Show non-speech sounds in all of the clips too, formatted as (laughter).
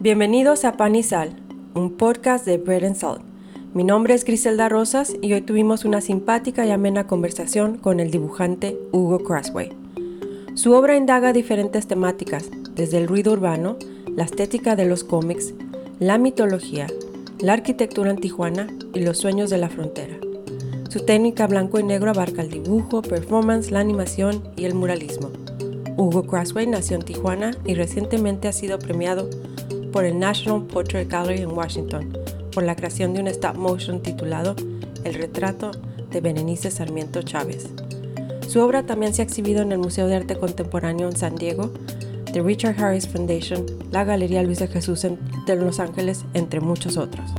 Bienvenidos a Pan y Sal, un podcast de Bread and Salt. Mi nombre es Griselda Rosas y hoy tuvimos una simpática y amena conversación con el dibujante Hugo Crossway. Su obra indaga diferentes temáticas, desde el ruido urbano, la estética de los cómics, la mitología, la arquitectura en Tijuana y los sueños de la frontera. Su técnica blanco y negro abarca el dibujo, performance, la animación y el muralismo. Hugo Crossway nació en Tijuana y recientemente ha sido premiado por el National Portrait Gallery en Washington por la creación de un stop motion titulado El retrato de Berenice Sarmiento Chávez. Su obra también se ha exhibido en el Museo de Arte Contemporáneo en San Diego, The Richard Harris Foundation, la Galería Luis de Jesús de Los Ángeles, entre muchos otros.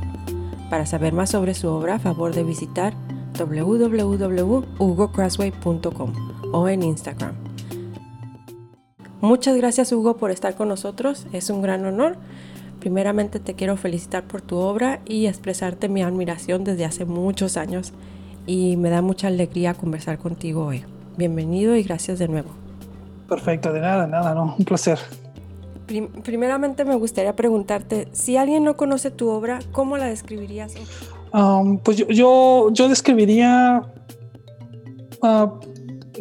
Para saber más sobre su obra, a favor de visitar www.hugocrossway.com o en Instagram. Muchas gracias Hugo por estar con nosotros, es un gran honor. Primeramente te quiero felicitar por tu obra y expresarte mi admiración desde hace muchos años y me da mucha alegría conversar contigo hoy. Bienvenido y gracias de nuevo. Perfecto, de nada, nada, no, un placer. primeramente me gustaría preguntarte, si alguien no conoce tu obra, ¿cómo la describirías? Um, pues yo, yo, yo describiría, uh,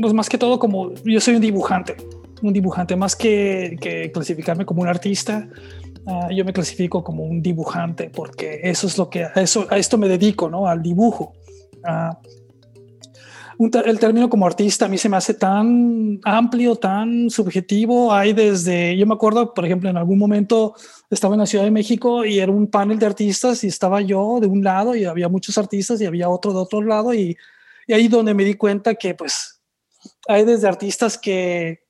pues más que todo como yo soy un dibujante, un dibujante, más que, que clasificarme como un artista, uh, yo me clasifico como un dibujante porque eso es lo que, a, eso, a esto me dedico, ¿no? Al dibujo. Uh, el término como artista a mí se me hace tan amplio, tan subjetivo. Hay desde, yo me acuerdo, por ejemplo, en algún momento estaba en la Ciudad de México y era un panel de artistas y estaba yo de un lado y había muchos artistas y había otro de otro lado y, y ahí donde me di cuenta que pues hay desde artistas que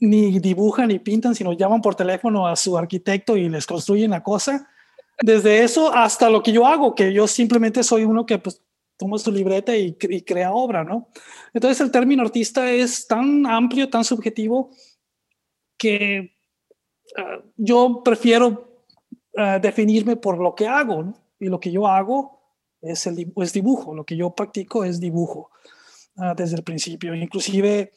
ni dibujan ni pintan, sino llaman por teléfono a su arquitecto y les construyen la cosa. Desde eso hasta lo que yo hago, que yo simplemente soy uno que pues toma su libreta y, crea obra, ¿no? Entonces el término artista es tan amplio, tan subjetivo, que ah, yo prefiero ah, definirme por lo que hago. Y lo que yo hago es, el, es dibujo, lo que yo practico es dibujo uh, desde el principio. Inclusive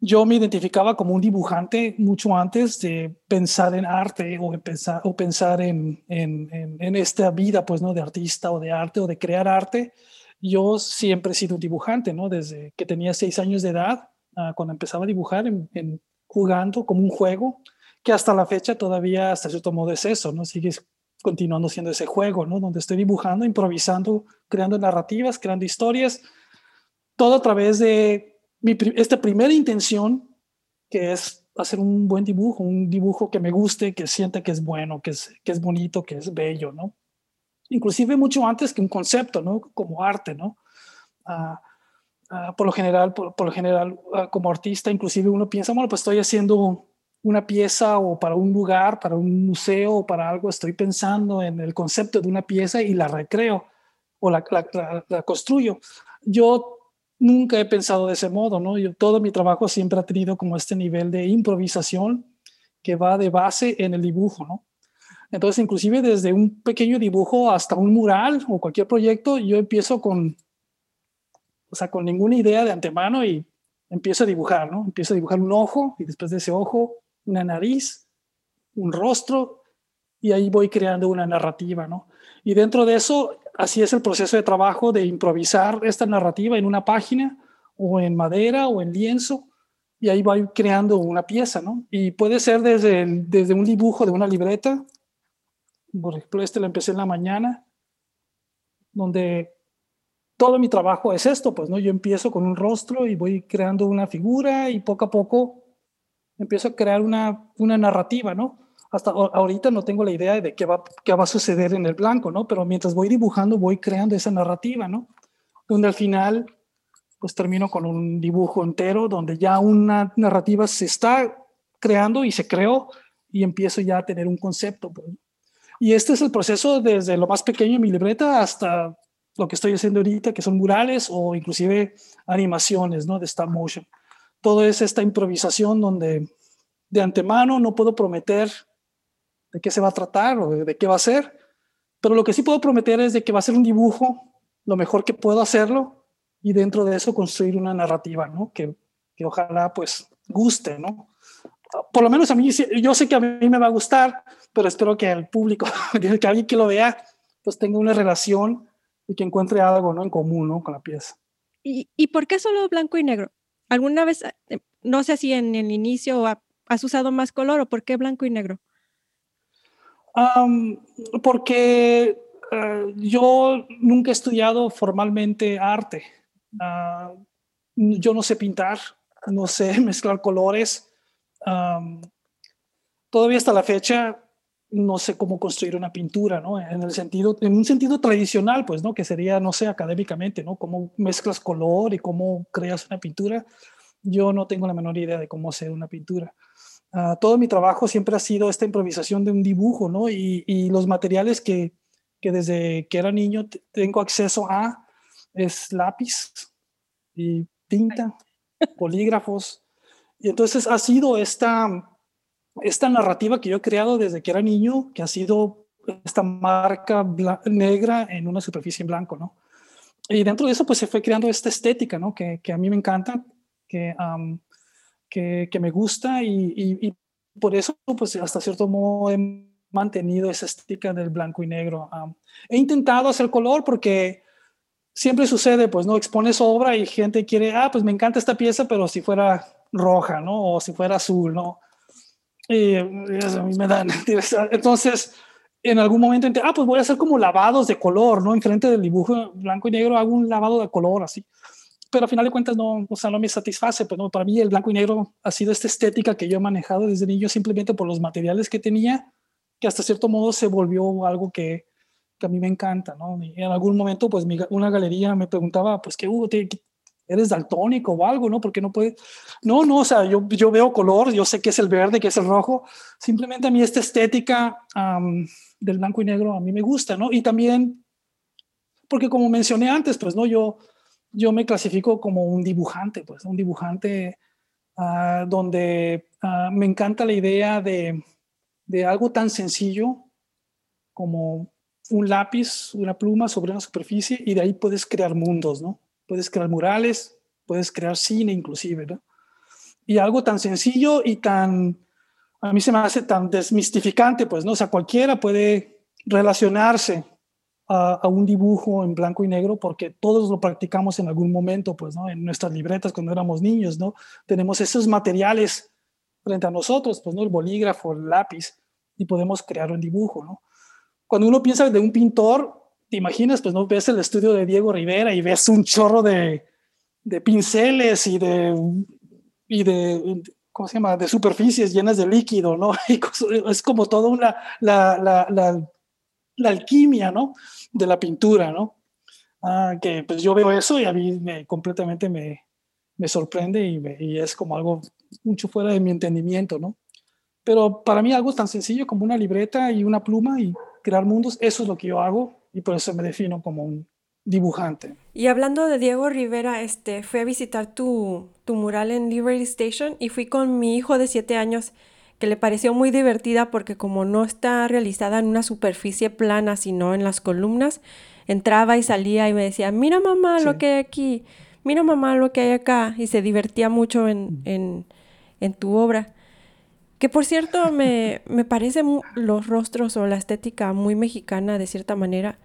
yo me identificaba como un dibujante mucho antes de pensar en arte o, pensar, o pensar en, en, esta vida, pues, ¿no? De artista o de arte o de crear arte. Yo siempre he sido un dibujante, ¿no? Desde que tenía seis años de edad, uh, cuando empezaba a dibujar, en, jugando como un juego, que hasta la fecha todavía, hasta cierto modo, es ¿no? Sigues continuando siendo ese juego, ¿no? Donde estoy dibujando, improvisando, creando narrativas, creando historias, todo a través de esta primera intención, que es hacer un buen dibujo, un dibujo que me guste, que sienta que es bueno, que es, que es bonito, que es bello, ¿no? Inclusive mucho antes que un concepto, ¿no? Como arte, ¿no? Ah, ah, por lo general, por, lo general, ah, como artista, inclusive uno piensa, bueno, pues estoy haciendo una pieza o para un lugar, para un museo o para algo, estoy pensando en el concepto de una pieza y la recreo o la, la construyo. Yo nunca he pensado de ese modo, ¿no? Yo, todo mi trabajo siempre ha tenido como este nivel de improvisación que va de base en el dibujo, ¿no? Entonces, inclusive desde un pequeño dibujo hasta un mural o cualquier proyecto, yo empiezo con, o sea, con ninguna idea de antemano y empiezo a dibujar, ¿no? Empiezo a dibujar un ojo y después de ese ojo, una nariz, un rostro y ahí voy creando una narrativa, ¿no? Y dentro de eso así es el proceso de trabajo de improvisar esta narrativa en una página o en madera o en lienzo y ahí va creando una pieza, ¿no? Y puede ser desde, desde un dibujo de una libreta, por ejemplo, este lo empecé en la mañana, donde todo mi trabajo es esto, pues, ¿no? Yo empiezo con un rostro y voy creando una figura y poco a poco empiezo a crear una, una narrativa, ¿no? Hasta ahorita no tengo la idea de qué va, qué va a suceder en el blanco, ¿no? Pero mientras voy dibujando, voy creando esa narrativa, ¿no? Donde al final, pues termino con un dibujo entero, donde ya una narrativa se está creando y se creó y empiezo ya a tener un concepto. Pues. Y este es el proceso desde lo más pequeño en mi libreta hasta lo que estoy haciendo ahorita, que son murales o inclusive animaciones, ¿no? De stop motion. Todo es esta improvisación donde de antemano no puedo prometer de qué se va a tratar o de, qué va a ser. Pero lo que sí puedo prometer es de que va a ser un dibujo lo mejor que puedo hacerlo y dentro de eso construir una narrativa, ¿no? Que, que ojalá pues guste, ¿no? por lo menos a mí, yo sé que a mí me va a gustar, pero espero que el público, (laughs) que alguien que lo vea, pues tenga una relación y que encuentre algo ¿no? en común ¿no? con la pieza. ¿Y, ¿Y por qué solo blanco y negro? ¿Alguna vez, eh, no sé si en el inicio has usado más color o por qué blanco y negro? Porque eh, yo nunca he estudiado formalmente arte. Ah, yo no sé pintar, no sé (laughs) mezclar colores. todavía hasta la fecha no sé cómo construir una pintura, ¿no? En el sentido, en un sentido tradicional, pues, ¿no? Que sería, no sé, académicamente, ¿no? Cómo mezclas color y cómo creas una pintura. Yo no tengo la menor idea de cómo hacer una pintura. Ah, todo mi trabajo siempre ha sido esta improvisación de un dibujo, ¿no? Y, y los materiales que, que, desde que era niño tengo acceso a es lápiz y tinta, (laughs) polígrafos. Y entonces ha sido esta esta narrativa que yo he creado desde que era niño, que ha sido esta marca negra en una superficie en blanco, ¿no? Y dentro de eso, pues se fue creando esta estética, ¿no? Que, que a mí me encanta, que, que, que, me gusta y, y, por eso, pues hasta cierto modo he mantenido esa estética del blanco y negro. he intentado hacer color porque siempre sucede, pues, ¿no? Expones obra y gente quiere, ah, pues me encanta esta pieza, pero si fuera roja, ¿no? O si fuera azul, ¿no? Y a mí me dan. (laughs) Entonces, en algún momento, ah, pues voy a hacer como lavados de color, ¿no? Enfrente del dibujo blanco y negro hago un lavado de color así. Pero al final de cuentas no, o sea, no me satisface. Pues no, para mí el blanco y negro ha sido esta estética que yo he manejado desde niño simplemente por los materiales que tenía, que hasta cierto modo se volvió algo que, que a mí me encanta, ¿no? Y en algún momento, pues mi, una galería me preguntaba, pues, ¿qué, hubo? eres daltónico o algo, ¿no? Porque no puede. No, no, o sea, yo, yo veo color, yo sé que es el verde, que es el rojo. Simplemente a mí esta estética del blanco y negro a mí me gusta, ¿no? Y también, porque como mencioné antes, pues, ¿no? Yo, yo me clasifico como un dibujante, pues, un dibujante uh, donde uh, me encanta la idea de, de algo tan sencillo como un lápiz, una pluma sobre una superficie y de ahí puedes crear mundos, ¿no? puedes crear murales, puedes crear cine inclusive. Y algo tan sencillo y tan, a mí se me hace tan desmistificante, pues, ¿no? O sea, cualquiera puede relacionarse a, un dibujo en blanco y negro porque todos lo practicamos en algún momento, pues, ¿no? En nuestras libretas cuando éramos niños, ¿no? Tenemos esos materiales frente a nosotros, pues, ¿no? El bolígrafo, el lápiz, y podemos crear un dibujo, ¿no? Cuando uno piensa de un pintor, te imaginas, pues no ves el estudio de Diego Rivera y ves un chorro de, de pinceles y de, y de, ¿cómo se llama?, de superficies llenas de líquido, ¿no? (laughs) es como toda una, la, la, la, alquimia, ¿no? De la pintura, ¿no? Ah, que pues yo veo eso y a mí me, completamente me, me sorprende y, y, es como algo mucho fuera de mi entendimiento, ¿no? Pero para mí algo tan sencillo como una libreta y una pluma y crear mundos, eso es lo que yo hago y por eso me defino como un dibujante. Y hablando de Diego Rivera, este, fui a visitar tu, tu mural en Liberty Station y fui con mi hijo de siete años que le pareció muy divertida porque como no está realizada en una superficie plana, sino en las columnas, entraba y salía y me decía, mira mamá lo que hay aquí, mira mamá lo que hay acá, y se divertía mucho en, en, en tu obra. Que por cierto, me, (laughs) me parecen los rostros o la estética muy mexicana de cierta manera.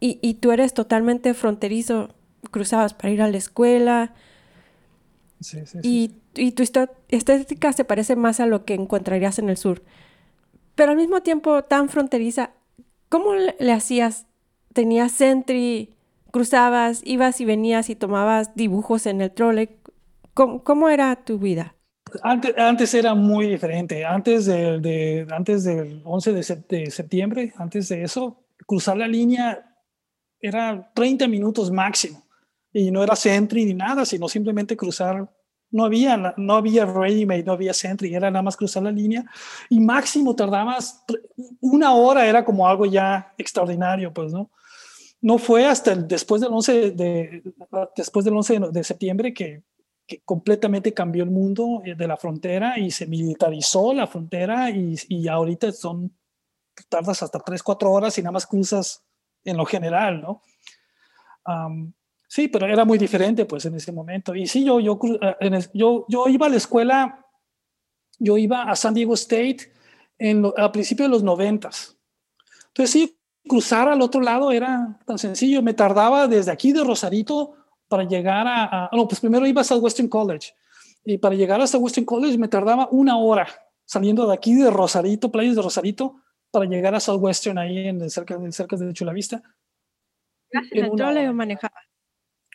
Y, y tú eres totalmente fronterizo, cruzabas para ir a la escuela. Sí, sí, y, y tu estética se parece más a lo que encontrarías en el sur. Pero al mismo tiempo tan fronteriza, ¿cómo le, hacías? ¿Tenías Sentry? ¿Cruzabas? ¿Ibas y venías y tomabas dibujos en el trole? ¿Cómo, cómo era tu vida? Antes, antes era muy diferente. Antes, de, antes del 11 de, septiembre, antes de eso, cruzar la línea era 30 minutos máximo. Y no era Sentry ni nada, sino simplemente cruzar. No había, no había ready made, no había Sentry, era nada más cruzar la línea. Y máximo tardabas una hora, era como algo ya extraordinario, pues, ¿no? No fue hasta después del 11 de, después del 11 de septiembre que que completamente cambió el mundo eh, de la frontera y se militarizó la frontera y, y ahorita son, tardas hasta 3, 4 horas y nada más cruzas en lo general, ¿no? Sí, pero era muy diferente pues en ese momento. Y sí, yo, yo, eh, yo, yo iba a la escuela yo iba a San Diego State en a principios de los noventas. Entonces sí, cruzar al otro lado era tan sencillo. Me tardaba desde aquí de Rosarito para llegar a, no, pues primero iba a Southwestern College y para llegar a Southwestern College me tardaba una hora saliendo de aquí de Rosarito, playas de Rosarito, para llegar a Southwestern ahí en cerca, cerca de Chulavista. ¿Ibas en, el trole o manejaba?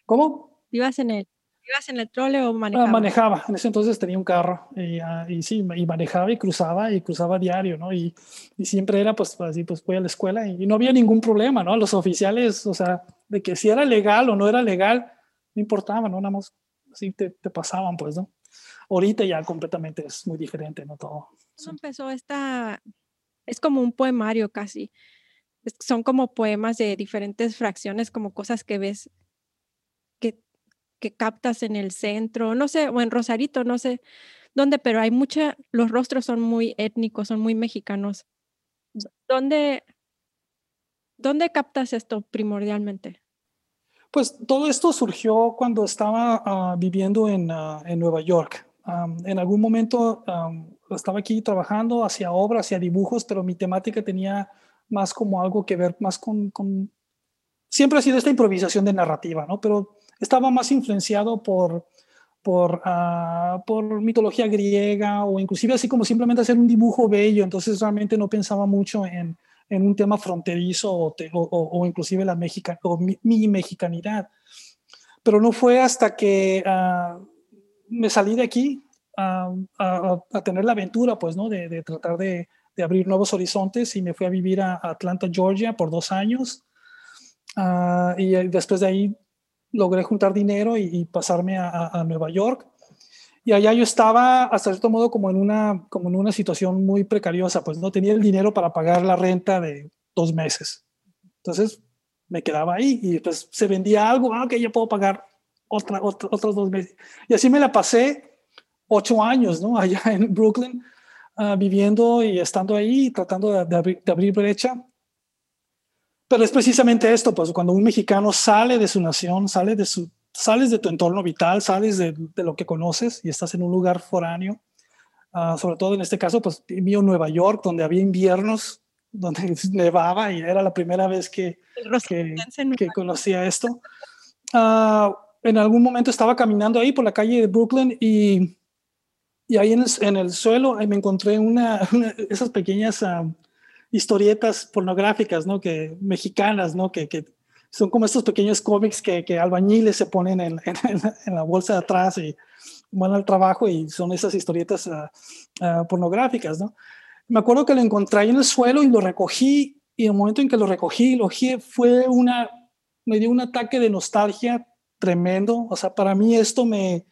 ¿Cómo? ¿Ibas en el, ibas en el trole o ah, manejaba? manejaba, en ese entonces tenía un carro y, ah, y, sí, y manejaba y cruzaba y cruzaba diario, ¿no? Y, y, siempre era pues así, pues voy a la escuela y, no había ningún problema, ¿no? Los oficiales, o sea, de que si era legal o no era legal, no importaba, ¿no? Nada más así te, te pasaban, pues, ¿no? Ahorita ya completamente es muy diferente, ¿no? Todo. ¿Cómo empezó esta? Es como un poemario casi. son como poemas de diferentes fracciones, como cosas que ves que captas en el centro, no sé, o en Rosarito, no sé dónde, pero hay mucha, los rostros son muy étnicos, son muy mexicanos. ¿Dónde, dónde captas esto primordialmente? Pues todo esto surgió cuando estaba ah, viviendo en, uh, en Nueva York en algún momento estaba aquí trabajando hacia obras, hacia dibujos, pero mi temática tenía más como algo que ver más con, Siempre ha sido esta improvisación de narrativa, ¿no? Pero estaba más influenciado por, por, uh, por mitología griega o inclusive así como simplemente hacer un dibujo bello, entonces realmente no pensaba mucho en, en un tema fronterizo o, o, inclusive la mexica, o mi, mexicanidad. Pero no fue hasta que... Uh, me salí de aquí a, tener la aventura, pues, ¿no? De, tratar de, abrir nuevos horizontes y me fui a vivir a, Atlanta, Georgia por dos años. Ah, y después de ahí logré juntar dinero y, pasarme a, Nueva York. Y allá yo estaba, hasta cierto modo, como en, una, como en una situación muy precariosa, pues no tenía el dinero para pagar la renta de dos meses. Entonces me quedaba ahí y pues se vendía algo, ah, que yo puedo pagar otra, otros dos meses. Y así me la pasé ocho años, ¿no? (laughs) Allá en Brooklyn, ah, viviendo y estando ahí, tratando de, abrir, brecha. Pero es precisamente esto, pues cuando un mexicano sale de su nación, sale de su, sales de tu entorno vital, sales de, lo que conoces y estás en un lugar foráneo, ah, sobre todo en este caso, pues mío Nueva York, donde había inviernos, (laughs) donde nevaba y era la primera vez que, que, que conocía esto. Uh, en algún momento estaba caminando ahí por la calle de Brooklyn y, y ahí en el, en el suelo me encontré (laughs) una, esas pequeñas ah, historietas pornográficas, ¿no? Que mexicanas, ¿no? Que, que son como estos pequeños cómics que, que albañiles se ponen en, (laughs) en, la bolsa de atrás y van al trabajo y son esas historietas uh, pornográficas, ¿no? Me acuerdo que lo encontré ahí en el suelo y lo recogí y el momento en que lo recogí, lo fue una, me dio un ataque de nostalgia tremendo. O sea, para mí esto me,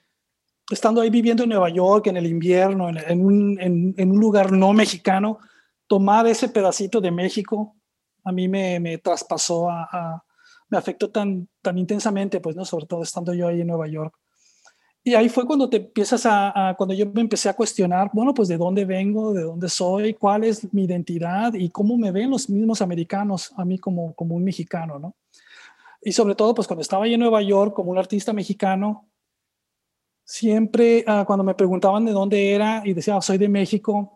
estando ahí viviendo en Nueva York en el invierno, en, un, en, un, lugar no mexicano, tomar ese pedacito de México a mí me, me traspasó, a, me afectó tan, tan intensamente, pues, ¿no? Sobre todo estando yo ahí en Nueva York. Y ahí fue cuando te empiezas a, cuando yo me empecé a cuestionar, bueno, pues de dónde vengo, de dónde soy, cuál es mi identidad y cómo me ven los mismos americanos a mí como, como un mexicano, ¿no? y sobre todo, pues cuando estaba ahí en Nueva York como un artista mexicano, siempre ah, cuando me preguntaban de dónde era y decía, ah, soy de México,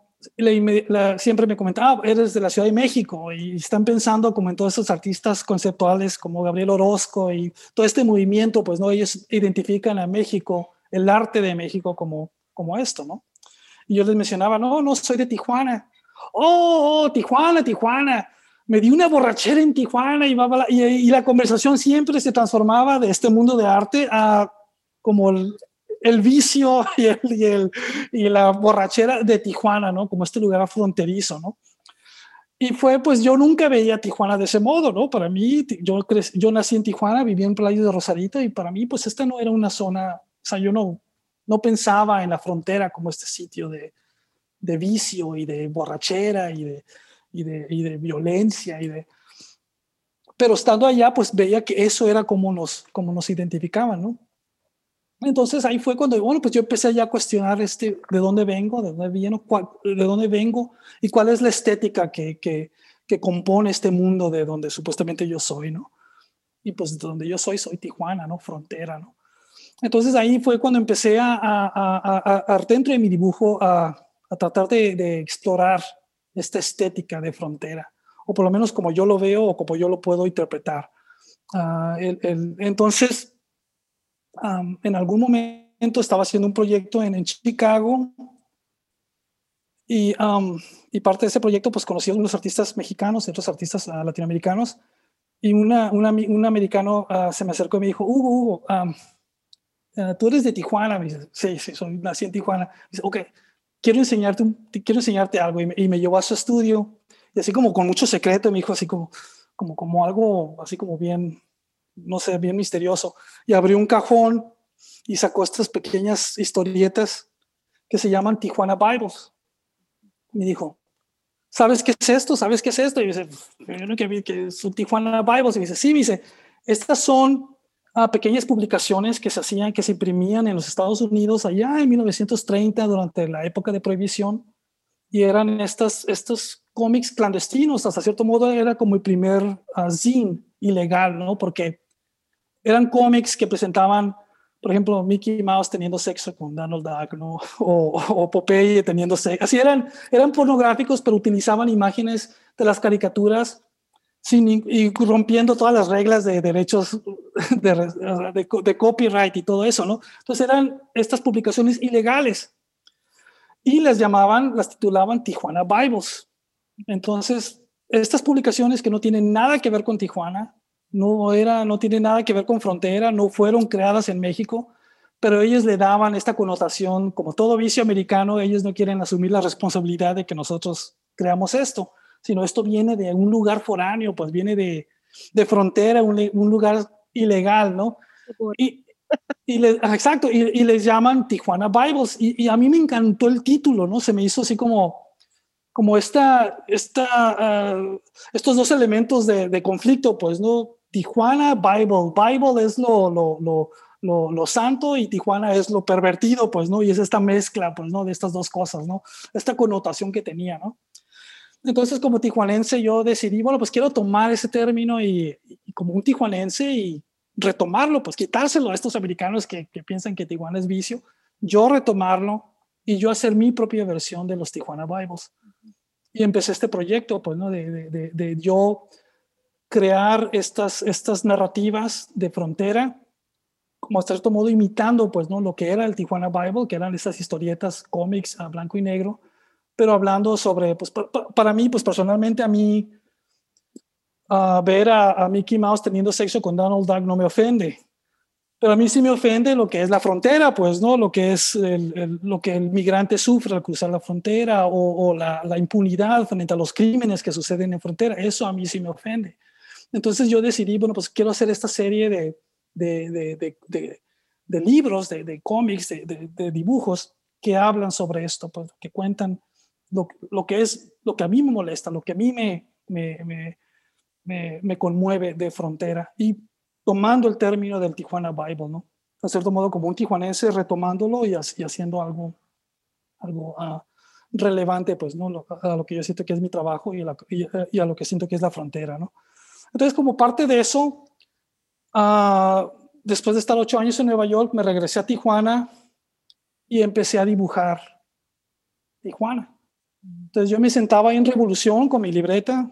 siempre me comentaba, ah, eres de la Ciudad de México y están pensando como en todos esos artistas conceptuales como Gabriel Orozco y todo este movimiento, pues no, ellos identifican a México, el arte de México como, como esto, ¿no? Y yo les mencionaba, no, no, soy de Tijuana. Oh, oh Tijuana, Tijuana me di una borrachera en Tijuana y, y, y, la conversación siempre se transformaba de este mundo de arte a como el, vicio (laughs) y, el, y, la borrachera de Tijuana, ¿no? Como este lugar fronterizo, ¿no? Y fue, pues yo nunca veía Tijuana de ese modo, ¿no? Para mí, yo, yo nací en Tijuana, viví en Playa de Rosarito y para mí, pues esta no era una zona, o sea, yo no, no pensaba en la frontera como este sitio de, de vicio y de borrachera y de, y de, y de violencia y de... Pero estando allá, pues veía que eso era como nos, como nos identificaban, ¿no? Entonces ahí fue cuando, bueno, pues yo empecé ya a cuestionar este, de dónde vengo, de dónde viene, de dónde vengo y cuál es la estética que, que, que, compone este mundo de donde supuestamente yo soy, ¿no? Y pues de donde yo soy, soy Tijuana, ¿no? Frontera, ¿no? Entonces ahí fue cuando empecé a, a, a, dentro de mi dibujo, a, a tratar de, explorar esta estética de frontera, o por lo menos como yo lo veo o como yo lo puedo interpretar. Ah, entonces, en algún momento estaba haciendo un proyecto en, Chicago y, y, parte de ese proyecto pues conocí a unos artistas mexicanos y otros artistas ah, latinoamericanos y una, un americano ah, se me acercó y me dijo, Hugo, Hugo, tú eres de Tijuana. Me dice, sí, sí, soy, nací en Tijuana. Me dice, ok, quiero enseñarte, quiero enseñarte algo. Y me, y me, llevó a su estudio y así como con mucho secreto me dijo así como, como, como algo así como bien, no sé, bien misterioso. Y abrió un cajón y sacó estas pequeñas historietas que se llaman Tijuana Bibles. Me dijo, ¿sabes qué es esto? ¿Sabes qué es esto? Y dice, yo no que, que es Tijuana Bibles. Y dice, sí, dice, estas son ah, pequeñas publicaciones que se hacían, que se imprimían en los Estados Unidos allá en 1930 durante la época de prohibición. Y eran estas, estos cómics clandestinos, hasta cierto modo era como el primer uh, zine ilegal, ¿no? Porque eran cómics que presentaban por ejemplo, Mickey Mouse teniendo sexo con Donald Duck, ¿no? (laughs) O, Popeye teniendo sexo. Así eran, eran pornográficos, pero utilizaban imágenes de las caricaturas sin, y rompiendo todas las reglas de derechos (laughs) de, de, copyright y todo eso, ¿no? Entonces eran estas publicaciones ilegales y las llamaban, las titulaban Tijuana Bibles. Entonces, estas publicaciones que no tienen nada que ver con Tijuana, no era, no tiene nada que ver con frontera, no fueron creadas en México, pero ellos le daban esta connotación, como todo vicio americano, ellos no quieren asumir la responsabilidad de que nosotros creamos esto, sino esto viene de un lugar foráneo, pues viene de, de frontera, un, un, lugar ilegal, ¿no? Y, y les, exacto, y, les llaman Tijuana Bibles, y, y, a mí me encantó el título, ¿no? Se me hizo así como, como esta, uh, estos dos elementos de, conflicto, pues, ¿no? Tijuana Bible. Bible es lo, lo, lo, lo, santo y Tijuana es lo pervertido, pues, ¿no? Y es esta mezcla, pues, ¿no? De estas dos cosas, ¿no? Esta connotación que tenía, ¿no? Entonces, como tijuanense, yo decidí, bueno, pues quiero tomar ese término y, como un tijuanense y retomarlo, pues quitárselo a estos americanos que, que, piensan que Tijuana es vicio, yo retomarlo y yo hacer mi propia versión de los Tijuana Bibles. Y empecé este proyecto, pues, ¿no? De, de, de, de yo crear estas, estas narrativas de frontera, como hasta cierto modo imitando pues, ¿no? lo que era el Tijuana Bible, que eran estas historietas, cómics a blanco y negro, pero hablando sobre, pues para, mí, pues personalmente a mí, uh, ver a, Mickey Mouse teniendo sexo con Donald Duck no me ofende. Pero a mí sí me ofende lo que es la frontera, pues, ¿no? Lo que es lo que el migrante sufre al cruzar la frontera o, la, impunidad frente a los crímenes que suceden en frontera. Eso a mí sí me ofende. Entonces yo decidí, bueno, pues quiero hacer esta serie de, de, de, de libros, de, cómics, de, dibujos que hablan sobre esto, pues, que cuentan lo, lo, que es, lo que a mí me molesta, lo que a mí me, me, me, me, conmueve de frontera y tomando el término del Tijuana Bible, ¿no? De cierto modo, como un tijuanense, retomándolo y, haciendo algo, algo uh, relevante, pues, ¿no? a lo que yo siento que es mi trabajo y, y, a lo que siento que es la frontera, ¿no? Entonces, como parte de eso, uh, después de estar ocho años en Nueva York, me regresé a Tijuana y empecé a dibujar Tijuana. Entonces yo me sentaba en Revolución con mi libreta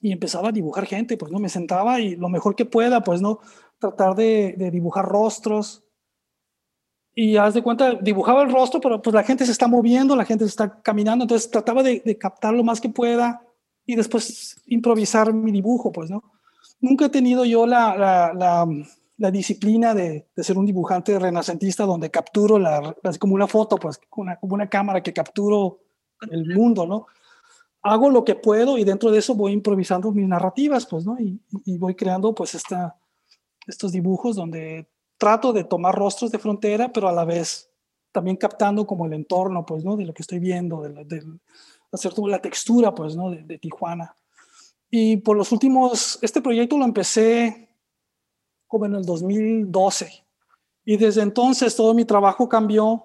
y empezaba a dibujar gente, pues no, me sentaba y lo mejor que pueda, pues no, tratar de, de dibujar rostros. Y haz de cuenta, dibujaba el rostro, pero pues la gente se está moviendo, la gente se está caminando, entonces trataba de, de captar lo más que pueda y después improvisar mi dibujo, pues, ¿no? Nunca he tenido yo la, la, la, disciplina de, de, ser un dibujante renacentista donde capturo la, como una foto, pues, una, como una cámara que capturo el mundo, ¿no? Hago lo que puedo y dentro de eso voy improvisando mis narrativas, pues, ¿no? Y, y voy creando, pues, esta, estos dibujos donde trato de tomar rostros de frontera, pero a la vez también captando como el entorno, pues, ¿no? De lo que estoy viendo, de, de, hacer la textura, pues, ¿no? De, Tijuana. Y por los últimos, este proyecto lo empecé como en el 2012. Y desde entonces todo mi trabajo cambió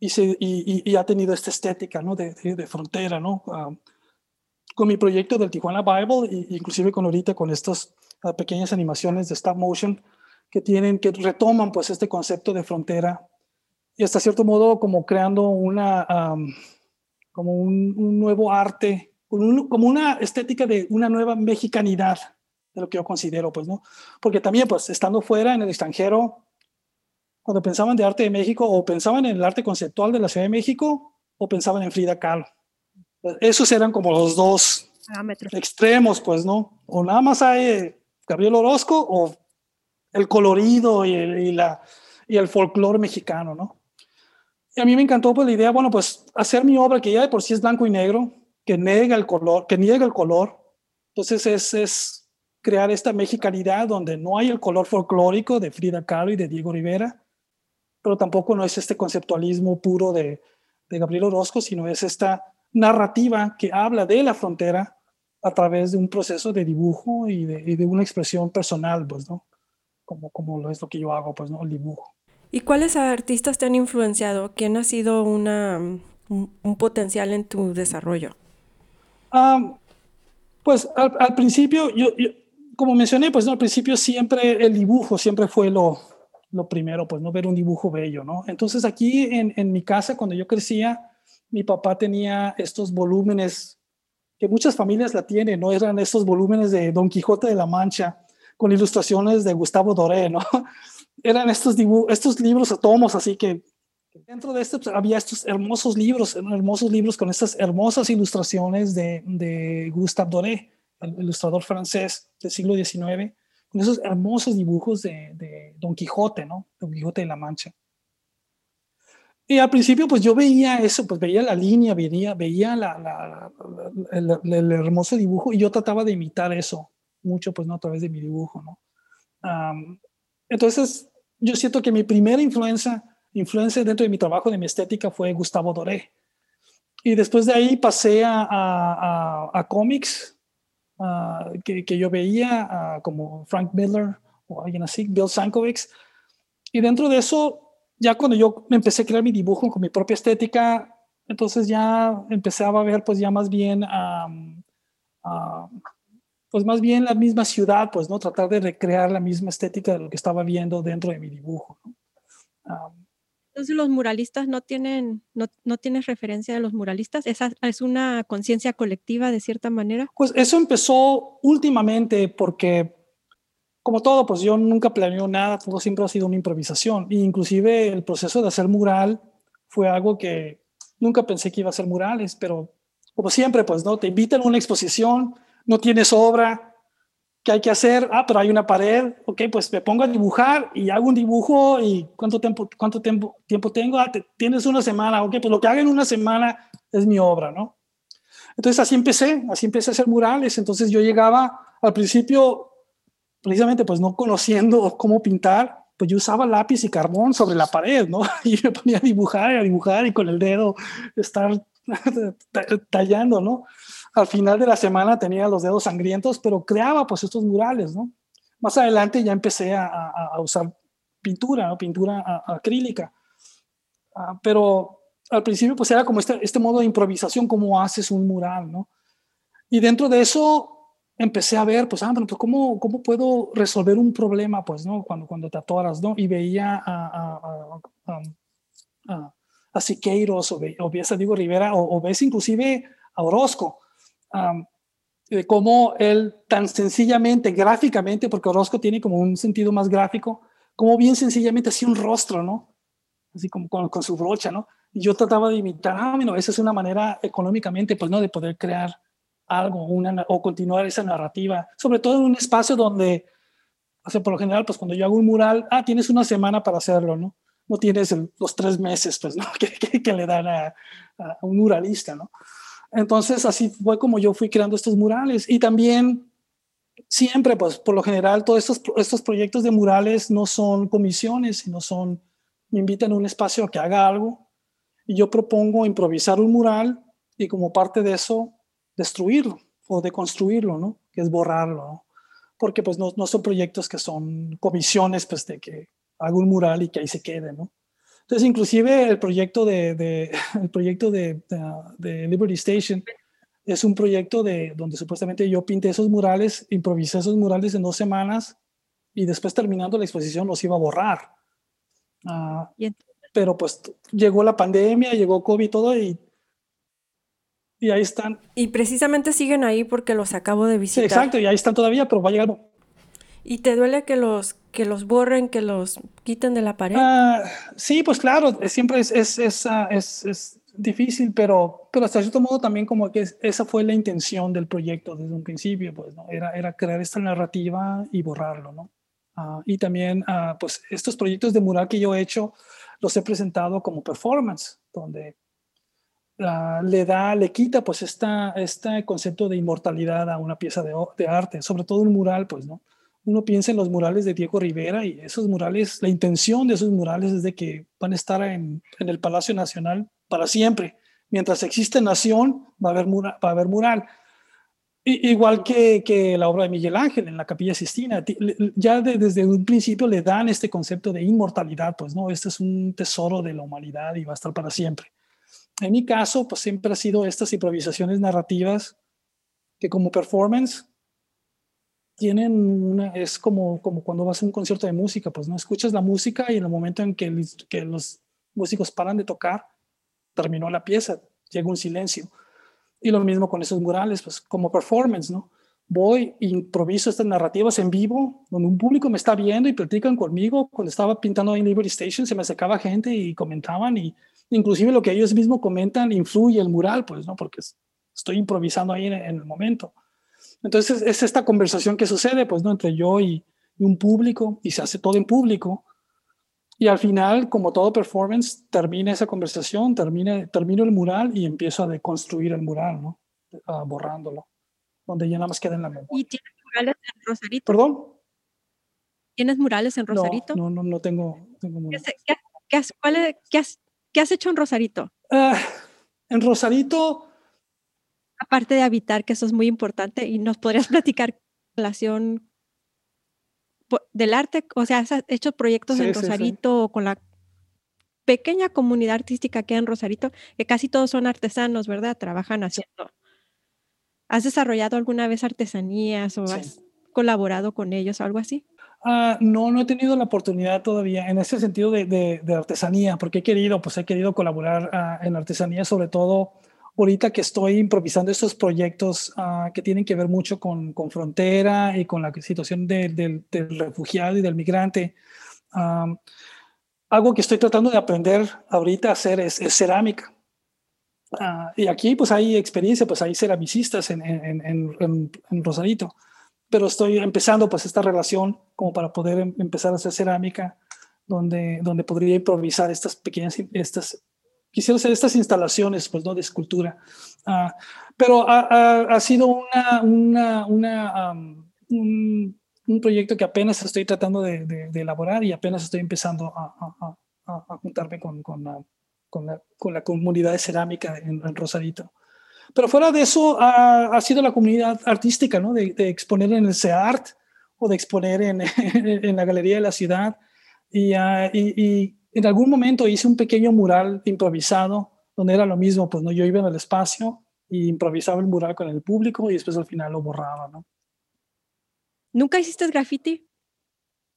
y, se, y, ha tenido esta estética, ¿no? De, de, frontera, ¿no? Ah, con mi proyecto del Tijuana Bible, inclusive con ahorita con estas ah, pequeñas animaciones de stop motion que tienen, que retoman pues este concepto de frontera y hasta cierto modo como creando una, como un, nuevo arte, como una estética de una nueva mexicanidad, de lo que yo considero, pues, ¿no? Porque también, pues, estando fuera en el extranjero, cuando pensaban de arte de México, o pensaban en el arte conceptual de la Ciudad de México, o pensaban en Frida Kahlo. Esos eran como los dos extremos, pues, ¿no? O nada más hay eh, Gabriel Orozco o el colorido y el, y la, y el folclore mexicano, ¿no? Y a mí me encantó pues la idea, bueno, pues hacer mi obra que ya de por sí es blanco y negro, que niega el color, que niega el color. Entonces es, es crear esta mexicanidad donde no hay el color folclórico de Frida Kahlo y de Diego Rivera, pero tampoco no es este conceptualismo puro de, de Gabriel Orozco, sino es esta narrativa que habla de la frontera a través de un proceso de dibujo y de, y de una expresión personal, pues, ¿no? Como, como es lo que yo hago, pues, ¿no? El dibujo. ¿Y cuáles artistas te han influenciado? ¿Quién ha sido una, un, potencial en tu desarrollo? pues al, al principio, yo, como mencioné, pues ¿no? al principio siempre el dibujo siempre fue lo, lo primero, pues no ver un dibujo bello, ¿no? Entonces aquí en, en mi casa, cuando yo crecía, mi papá tenía estos volúmenes que muchas familias la tienen, ¿no? Eran estos volúmenes de Don Quijote de la Mancha con ilustraciones de Gustavo Doré, ¿no? (laughs) Eran estos, estos libros tomos, así que dentro de esto pues, había estos hermosos libros, hermosos libros con estas hermosas ilustraciones de, de Gustave Doré, el ilustrador francés del siglo XIX, con esos hermosos dibujos de, Don Quijote, ¿no? Don Quijote de la Mancha. Y al principio, pues yo veía eso, pues veía la línea, veía, veía la, el, hermoso dibujo y yo trataba de imitar eso mucho, pues no a través de mi dibujo, ¿no? entonces, yo siento que mi primera influencia, influencia dentro de mi trabajo, de mi estética, fue Gustavo Doré. Y después de ahí pasé a, a, a, cómics que, que, yo veía, como Frank Miller o alguien así, Bill Sankovics. Y dentro de eso, ya cuando yo empecé a crear mi dibujo con mi propia estética, entonces ya empecé a ver pues ya más bien, pues más bien la misma ciudad, pues, ¿no? Tratar de recrear la misma estética de lo que estaba viendo dentro de mi dibujo, entonces los muralistas no tienen, no, no tienes referencia de los muralistas, ¿Esa es una conciencia colectiva de cierta manera? Pues eso empezó últimamente porque como todo, pues yo nunca planeé nada, todo siempre ha sido una improvisación. E inclusive el proceso de hacer mural fue algo que nunca pensé que iba a ser murales, pero como siempre, pues no, te invitan a una exposición, no tienes obra, ¿qué hay que hacer? Ah, pero hay una pared, ok, pues me pongo a dibujar y hago un dibujo y ¿cuánto tiempo, cuánto tiempo, tiempo tengo? Ah, tienes una semana, ok, pues lo que haga en una semana es mi obra, ¿no? Entonces así empecé, así empecé a hacer murales, entonces yo llegaba al principio precisamente pues no conociendo cómo pintar, pues yo usaba lápiz y carbón sobre la pared, ¿no? (laughs) Y me ponía a dibujar y a dibujar y con el dedo estar (laughs) tallando, ¿no? Al final de la semana tenía los dedos sangrientos, pero creaba pues estos murales, ¿no? Más adelante ya empecé a, a, usar pintura, ¿no? Pintura acrílica. Ah, pero al principio pues era como este, este modo de improvisación, cómo haces un mural, ¿no? Y dentro de eso empecé a ver, pues, ah, bueno, pues, ¿cómo, ¿cómo puedo resolver un problema, pues, ¿no? Cuando, cuando te atoras, ¿no? Y veía a, a, a, a, a Siqueiros o, ve, o ves a Diego Rivera o, ves inclusive a Orozco, de cómo él tan sencillamente, gráficamente, porque Orozco tiene como un sentido más gráfico, como bien sencillamente hacía un rostro, ¿no? Así como con, con su brocha, ¿no? Y yo trataba de imitar, ah, bueno, esa es una manera económicamente, pues, ¿no? De poder crear algo una, o continuar esa narrativa, sobre todo en un espacio donde, o sea, por lo general, pues cuando yo hago un mural, ah, tienes una semana para hacerlo, ¿no? No tienes los tres meses, pues, ¿no? (laughs) Que, que, le dan a, a, un muralista, ¿no? Entonces, así fue como yo fui creando estos murales. Y también, siempre, pues, por lo general, todos estos, estos proyectos de murales no son comisiones, sino son, me invitan a un espacio a que haga algo. Y yo propongo improvisar un mural y como parte de eso, destruirlo o deconstruirlo, ¿no? Que es borrarlo. Porque pues no, no, son proyectos que son comisiones, pues de que hago un mural y que ahí se quede, ¿no? Entonces, inclusive el proyecto de, de (laughs) el proyecto de, de, Liberty Station es un proyecto de donde supuestamente yo pinté esos murales, improvisé esos murales en dos semanas y después terminando la exposición los iba a borrar. Uh, pero pues llegó la pandemia, llegó COVID y todo y, y ahí están. Y precisamente siguen ahí porque los acabo de visitar. Sí, exacto, y ahí están todavía, pero va a llegar. ¿Y te duele que los, que los borren, que los quiten de la pared? Ah, sí, pues claro, siempre es, es, ah, es, es difícil, pero, pero hasta cierto modo también como que esa fue la intención del proyecto desde un principio, pues, ¿no? Era, era crear esta narrativa y borrarlo, ¿no? Ah, y también, pues, estos proyectos de mural que yo he hecho, los he presentado como performance, donde le da, le quita, pues, esta, este concepto de inmortalidad a una pieza de, de arte, sobre todo un mural, pues, ¿no? Uno piensa en los murales de Diego Rivera y esos murales, la intención de esos murales es de que van a estar en, el Palacio Nacional para siempre. Mientras existe nación, va a haber, mural, igual que, que, la obra de Miguel Ángel en la Capilla Sistina, ya desde un principio le dan este concepto de inmortalidad, pues no, este es un tesoro de la humanidad y va a estar para siempre. En mi caso, pues siempre ha sido estas improvisaciones narrativas que como performance tienen una, es como, como cuando vas a un concierto de música, pues no escuchas la música y en el momento en que, que los músicos paran de tocar, terminó la pieza, llega un silencio. Y lo mismo con esos murales, pues como performance, ¿no? Voy, improviso estas narrativas en vivo, donde un público me está viendo y platican conmigo. Cuando estaba pintando en Liberty Station, se me acercaba gente y comentaban, y inclusive lo que ellos mismos comentan influye el mural, pues, ¿no? Porque estoy improvisando ahí en, en el momento. Entonces es esta conversación que sucede, pues, ¿no? Entre yo y, un público y se hace todo en público. Y al final, como todo performance, termina esa conversación, termina, termino el mural y empiezo a deconstruir el mural, ¿no? borrándolo, donde ya nada más queda en la memoria. ¿Y tienes murales en Rosarito? ¿Perdón? ¿Tienes murales en Rosarito? No, no, no, tengo, ¿Qué, has, ¿Qué, has, hecho en Rosarito? Ah, en Rosarito aparte de habitar, que eso es muy importante, y nos podrías (laughs) platicar relación del arte, o sea, has hecho proyectos en Rosarito con la pequeña comunidad artística que hay en Rosarito, que casi todos son artesanos, ¿verdad? Trabajan haciendo. ¿Has desarrollado alguna vez artesanías o has colaborado con ellos o algo así? Ah, no, no he tenido la oportunidad todavía en ese sentido de, artesanía, porque he querido, pues he querido colaborar ah, en artesanía, sobre todo ahorita que estoy improvisando estos proyectos ah, que tienen que ver mucho con, con frontera y con la situación del refugiado y del migrante, algo que estoy tratando de aprender ahorita a hacer es, cerámica. Ah, y aquí pues hay experiencia, pues hay ceramicistas en, en, en, en, Rosarito, pero estoy empezando pues esta relación como para poder em, empezar a hacer cerámica, donde, donde podría improvisar estas pequeñas, estas quisiera hacer estas instalaciones, pues, ¿no? De escultura. Ah, pero ha, sido una, una, una un, proyecto que apenas estoy tratando de, elaborar y apenas estoy empezando a, a juntarme con, con, la, con, la, con, la, comunidad de cerámica en, Rosarito. Pero fuera de eso, ha, sido la comunidad artística, ¿no? De, exponer en el CEART o de exponer en, (laughs) en la Galería de la Ciudad. y, ah, y en algún momento hice un pequeño mural improvisado, donde era lo mismo, pues no, yo iba en el espacio y improvisaba el mural con el público y después al final lo borraba, ¿no? ¿Nunca hiciste graffiti?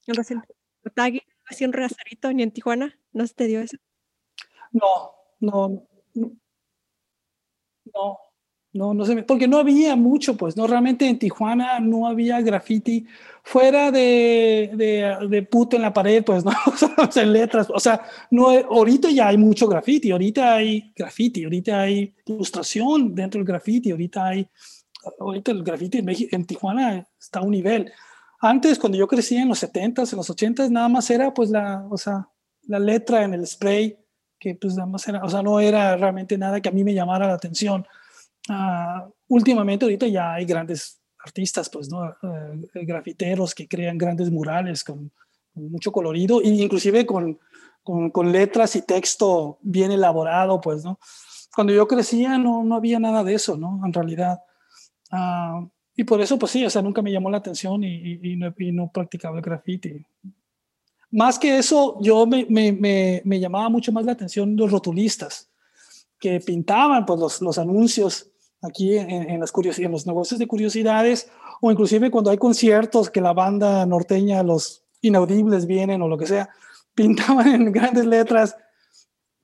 ¿En Rosentagui, así en Rosarito, ni en Tijuana? ¿No se te dio eso? No, no, no, no, no sé, porque no había mucho, pues, no, realmente en Tijuana no había graffiti. Fuera de, de, de puto en la pared, pues, no, (laughs) en letras, o sea, no, ahorita ya hay mucho graffiti, ahorita hay graffiti, ahorita hay ilustración dentro del graffiti, ahorita hay, ahorita el graffiti en, México, en Tijuana está a un nivel. Antes, cuando yo crecía en los 70s, en los 80s, nada más era, pues, la, o sea, la letra en el spray, que pues nada más era, o sea, no era realmente nada que a mí me llamara la atención Uh, últimamente ahorita ya hay grandes artistas, pues, ¿no? Uh, grafiteros que crean grandes murales con, mucho colorido e inclusive con, con, letras y texto bien elaborado, pues, ¿no? Cuando yo crecía no, no había nada de eso, ¿no? En realidad. Uh, y por eso, pues sí, o sea, nunca me llamó la atención y, y, no, y no, practicaba el graffiti. Más que eso, yo me, me, me, me, llamaba mucho más la atención los rotulistas que pintaban pues, los, los anuncios aquí en, las en los negocios de curiosidades, o inclusive cuando hay conciertos que la banda norteña, los inaudibles vienen o lo que sea, (laughs) pintaban en grandes letras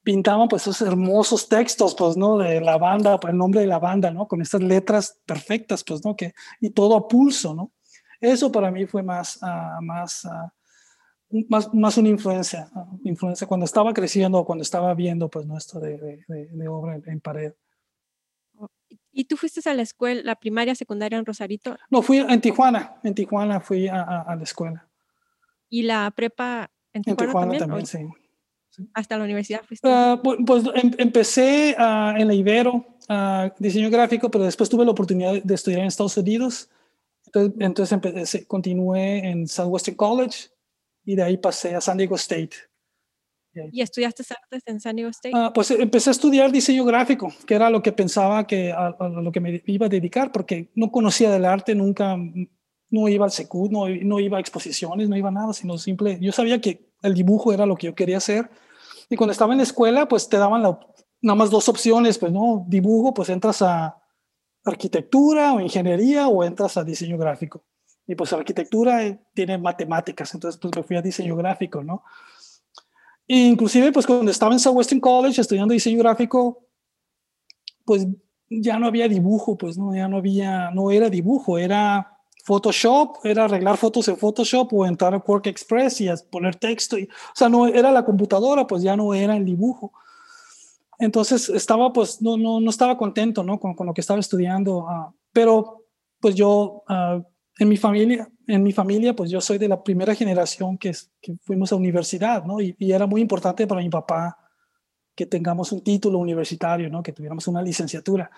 pintaban pues esos hermosos textos, pues, ¿no? De la banda, pues el nombre de la banda, ¿no? Con estas letras perfectas, pues, ¿no? Que, y todo a pulso, ¿no? Eso para mí fue más, ah, más, ah, más, más una influencia, ah, influencia cuando estaba creciendo, cuando estaba viendo, pues, nuestro de, de, obra en, pared. ¿Y tú fuiste a la escuela, la primaria, secundaria en Rosarito? No, fui en Tijuana, en Tijuana fui a, a, la escuela. ¿Y la prepa en Tijuana, también? sí. ¿Hasta la universidad fuiste? pues em, empecé en la Ibero, diseño gráfico, pero después tuve la oportunidad de estudiar en Estados Unidos entonces, empecé, continué en Southwestern College y de ahí pasé a San Diego State. ¿Y estudiaste artes en San Diego State? Ah, pues empecé a estudiar diseño gráfico, que era lo que pensaba que a, lo que me iba a dedicar, porque no conocía del arte, nunca, no iba al SECUD, no, no iba a exposiciones, no iba a nada, sino simple, yo sabía que el dibujo era lo que yo quería hacer. Y cuando estaba en la escuela, pues te daban nada más dos opciones, pues no, dibujo, pues entras a, arquitectura o ingeniería o entras a diseño gráfico. Y pues arquitectura eh, tiene matemáticas, entonces pues me fui a diseño gráfico, ¿no? Inclusive pues cuando estaba en Southwestern College estudiando diseño gráfico, pues ya no había dibujo, pues no, ya no había, no era dibujo, era Photoshop, era arreglar fotos en Photoshop o entrar a Quark Express y poner texto. Y, o sea, no era la computadora, pues ya no era el dibujo. Entonces estaba, pues, no, no, no estaba contento, ¿no? Con, con lo que estaba estudiando, uh, pero pues yo, uh, en mi familia, en mi familia, pues yo soy de la primera generación que, que fuimos a universidad, ¿no? Y, y, era muy importante para mi papá que tengamos un título universitario, ¿no? Que tuviéramos una licenciatura.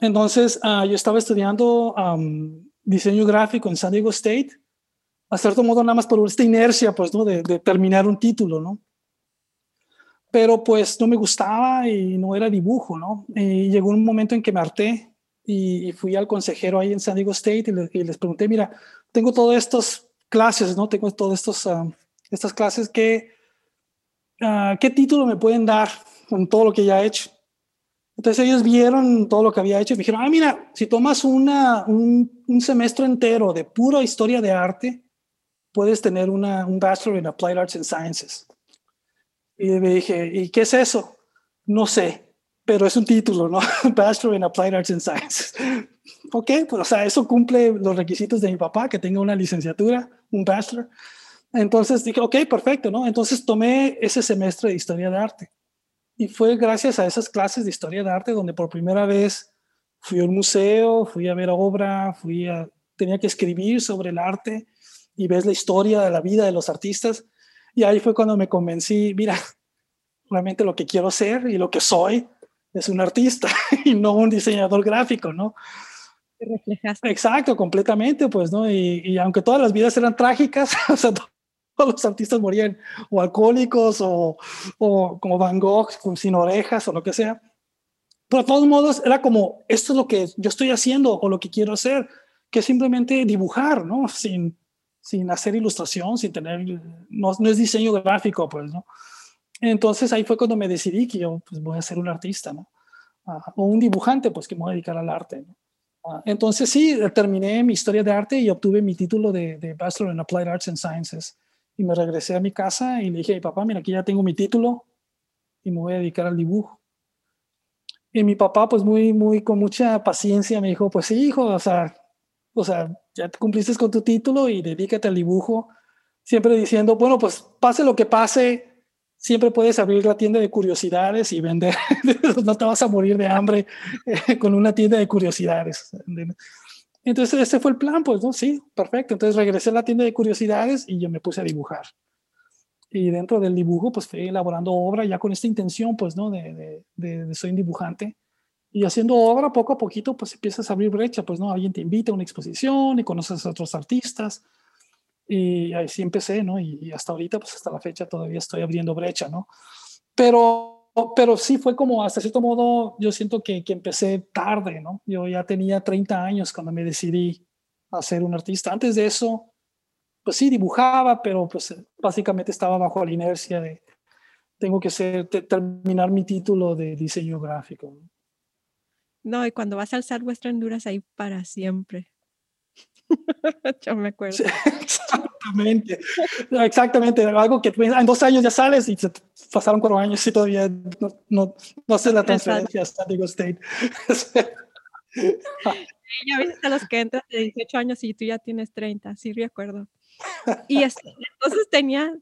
Entonces, uh, yo estaba estudiando um, diseño gráfico en San Diego State, a cierto modo nada más por esta inercia, pues, ¿no? De, de terminar un título, ¿no? pero pues no me gustaba y no era dibujo, ¿no? Y llegó un momento en que me harté y, fui al consejero ahí en San Diego State y, les pregunté, mira, tengo todas estas clases, ¿no? Tengo todas estos, uh, estas clases, ¿qué, uh, ¿qué título me pueden dar con todo lo que ya he hecho? Entonces ellos vieron todo lo que había hecho y me dijeron, ah, mira, si tomas una, un, un semestre entero de pura historia de arte, puedes tener una, un Bachelor in Applied Arts and Sciences. Y me dije, ¿y qué es eso? No sé, pero es un título, ¿no? (laughs) Bachelor in Applied Arts and Sciences. ok, pues o sea, eso cumple los requisitos de mi papá, que tenga una licenciatura, un bachelor. Entonces dije, ok, perfecto, ¿no? Entonces tomé ese semestre de historia de arte. Y fue gracias a esas clases de historia de arte donde por primera vez fui a un museo, fui a ver obra, fui a, tenía que escribir sobre el arte y ves la historia de la vida de los artistas y ahí fue cuando me convencí, mira, realmente lo que quiero ser y lo que soy es un artista (laughs) y no un diseñador gráfico, ¿no? reflejaste. Exacto, completamente, pues, ¿no? Y, aunque todas las vidas eran trágicas, (laughs) o sea, todos los artistas morían o alcohólicos o, o como Van Gogh sin orejas o lo que sea. Pero de todos modos era como, esto es lo que yo estoy haciendo o lo que quiero hacer, que es simplemente dibujar, ¿no? Sin, sin hacer ilustración, sin tener, no, no, es diseño gráfico, pues, ¿no? Entonces ahí fue cuando me decidí que yo pues, voy a ser un artista, ¿no? Ah, o un dibujante, pues que me voy a dedicar al arte, ¿no? Ah, entonces sí, terminé mi historia de arte y obtuve mi título de, de, Bachelor in Applied Arts and Sciences. Y me regresé a mi casa y le dije, papá, mira, aquí ya tengo mi título y me voy a dedicar al dibujo. Y mi papá, pues muy, muy, con mucha paciencia, me dijo, pues sí, hijo, o sea, o sea, ya cumpliste con tu título y dedícate al dibujo, siempre diciendo, bueno, pues pase lo que pase, siempre puedes abrir la tienda de curiosidades y vender, (laughs) no te vas a morir de hambre eh, con una tienda de curiosidades. Entonces, ese fue el plan, pues, ¿no? Sí, perfecto. Entonces regresé a la tienda de curiosidades y yo me puse a dibujar. Y dentro del dibujo, pues fui elaborando obra ya con esta intención, pues, ¿no? De, de, de soy un dibujante y haciendo obra poco a poquito, pues empiezas a abrir brecha, pues no, alguien te invita a una exposición y conoces a otros artistas. Y así empecé, ¿no? Y, hasta ahorita, pues hasta la fecha todavía estoy abriendo brecha, ¿no? Pero, pero sí fue como, hasta cierto modo, yo siento que, que empecé tarde, ¿no? Yo ya tenía 30 años cuando me decidí a ser un artista. Antes de eso, pues sí, dibujaba, pero pues básicamente estaba bajo la inercia de, tengo que ser, terminar mi título de diseño gráfico. ¿no? No, y cuando vas al Southwestern duras ahí para siempre. (laughs) Yo me acuerdo. exactamente, exactamente. Algo que en dos años ya sales y se pasaron cuatro años y todavía no, no, no haces la transferencia hasta Digo State. (laughs) ya viste a los que entran de 18 años y tú ya tienes 30, sí recuerdo. Y entonces tenía,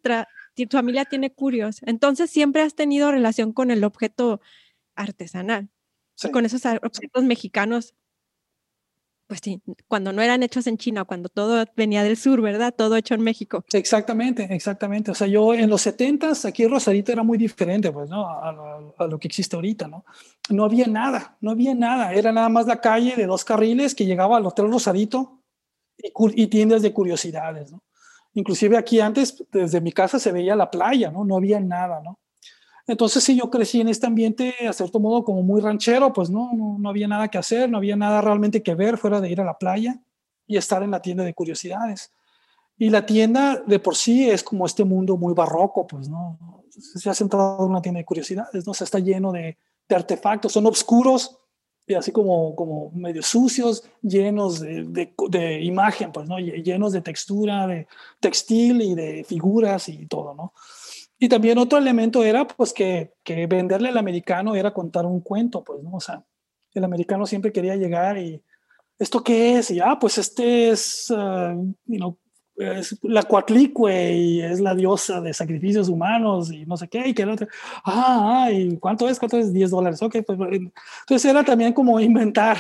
tu familia tiene curios, entonces siempre has tenido relación con el objeto artesanal, con esos objetos mexicanos pues sí, cuando no eran hechos en China, cuando todo venía del sur, ¿verdad? Todo hecho en México. Exactamente, exactamente. O sea, yo en los 70 aquí Rosarito era muy diferente, pues, ¿no? A, lo que existe ahorita, ¿no? No había nada, no había nada. Era nada más la calle de dos carriles que llegaba al Hotel Rosarito y, y tiendas de curiosidades, ¿no? Inclusive aquí antes, desde mi casa se veía la playa, ¿no? No había nada, ¿no? Entonces, sí, yo crecí en este ambiente, a cierto modo, como muy ranchero, pues no, no, había nada que hacer, no había nada realmente que ver fuera de ir a la playa y estar en la tienda de curiosidades. Y la tienda de por sí es como este mundo muy barroco, pues, ¿no? Se ha centrado en una tienda de curiosidades, ¿no? se está lleno de, artefactos, son oscuros y así como, como medio sucios, llenos de, de, de, imagen, pues, ¿no? Llenos de textura, de textil y de figuras y todo, ¿no? Y también otro elemento era pues que, que, venderle al americano era contar un cuento, pues, ¿no? O sea, el americano siempre quería llegar y, ¿esto qué es? Y, ah, pues este es, uh, you es la Coatlicue y es la diosa de sacrificios humanos y no sé qué, y que el otro, ah, ah, ¿y cuánto es? ¿Cuánto es? 10 dólares, ok, pues, entonces era también como inventar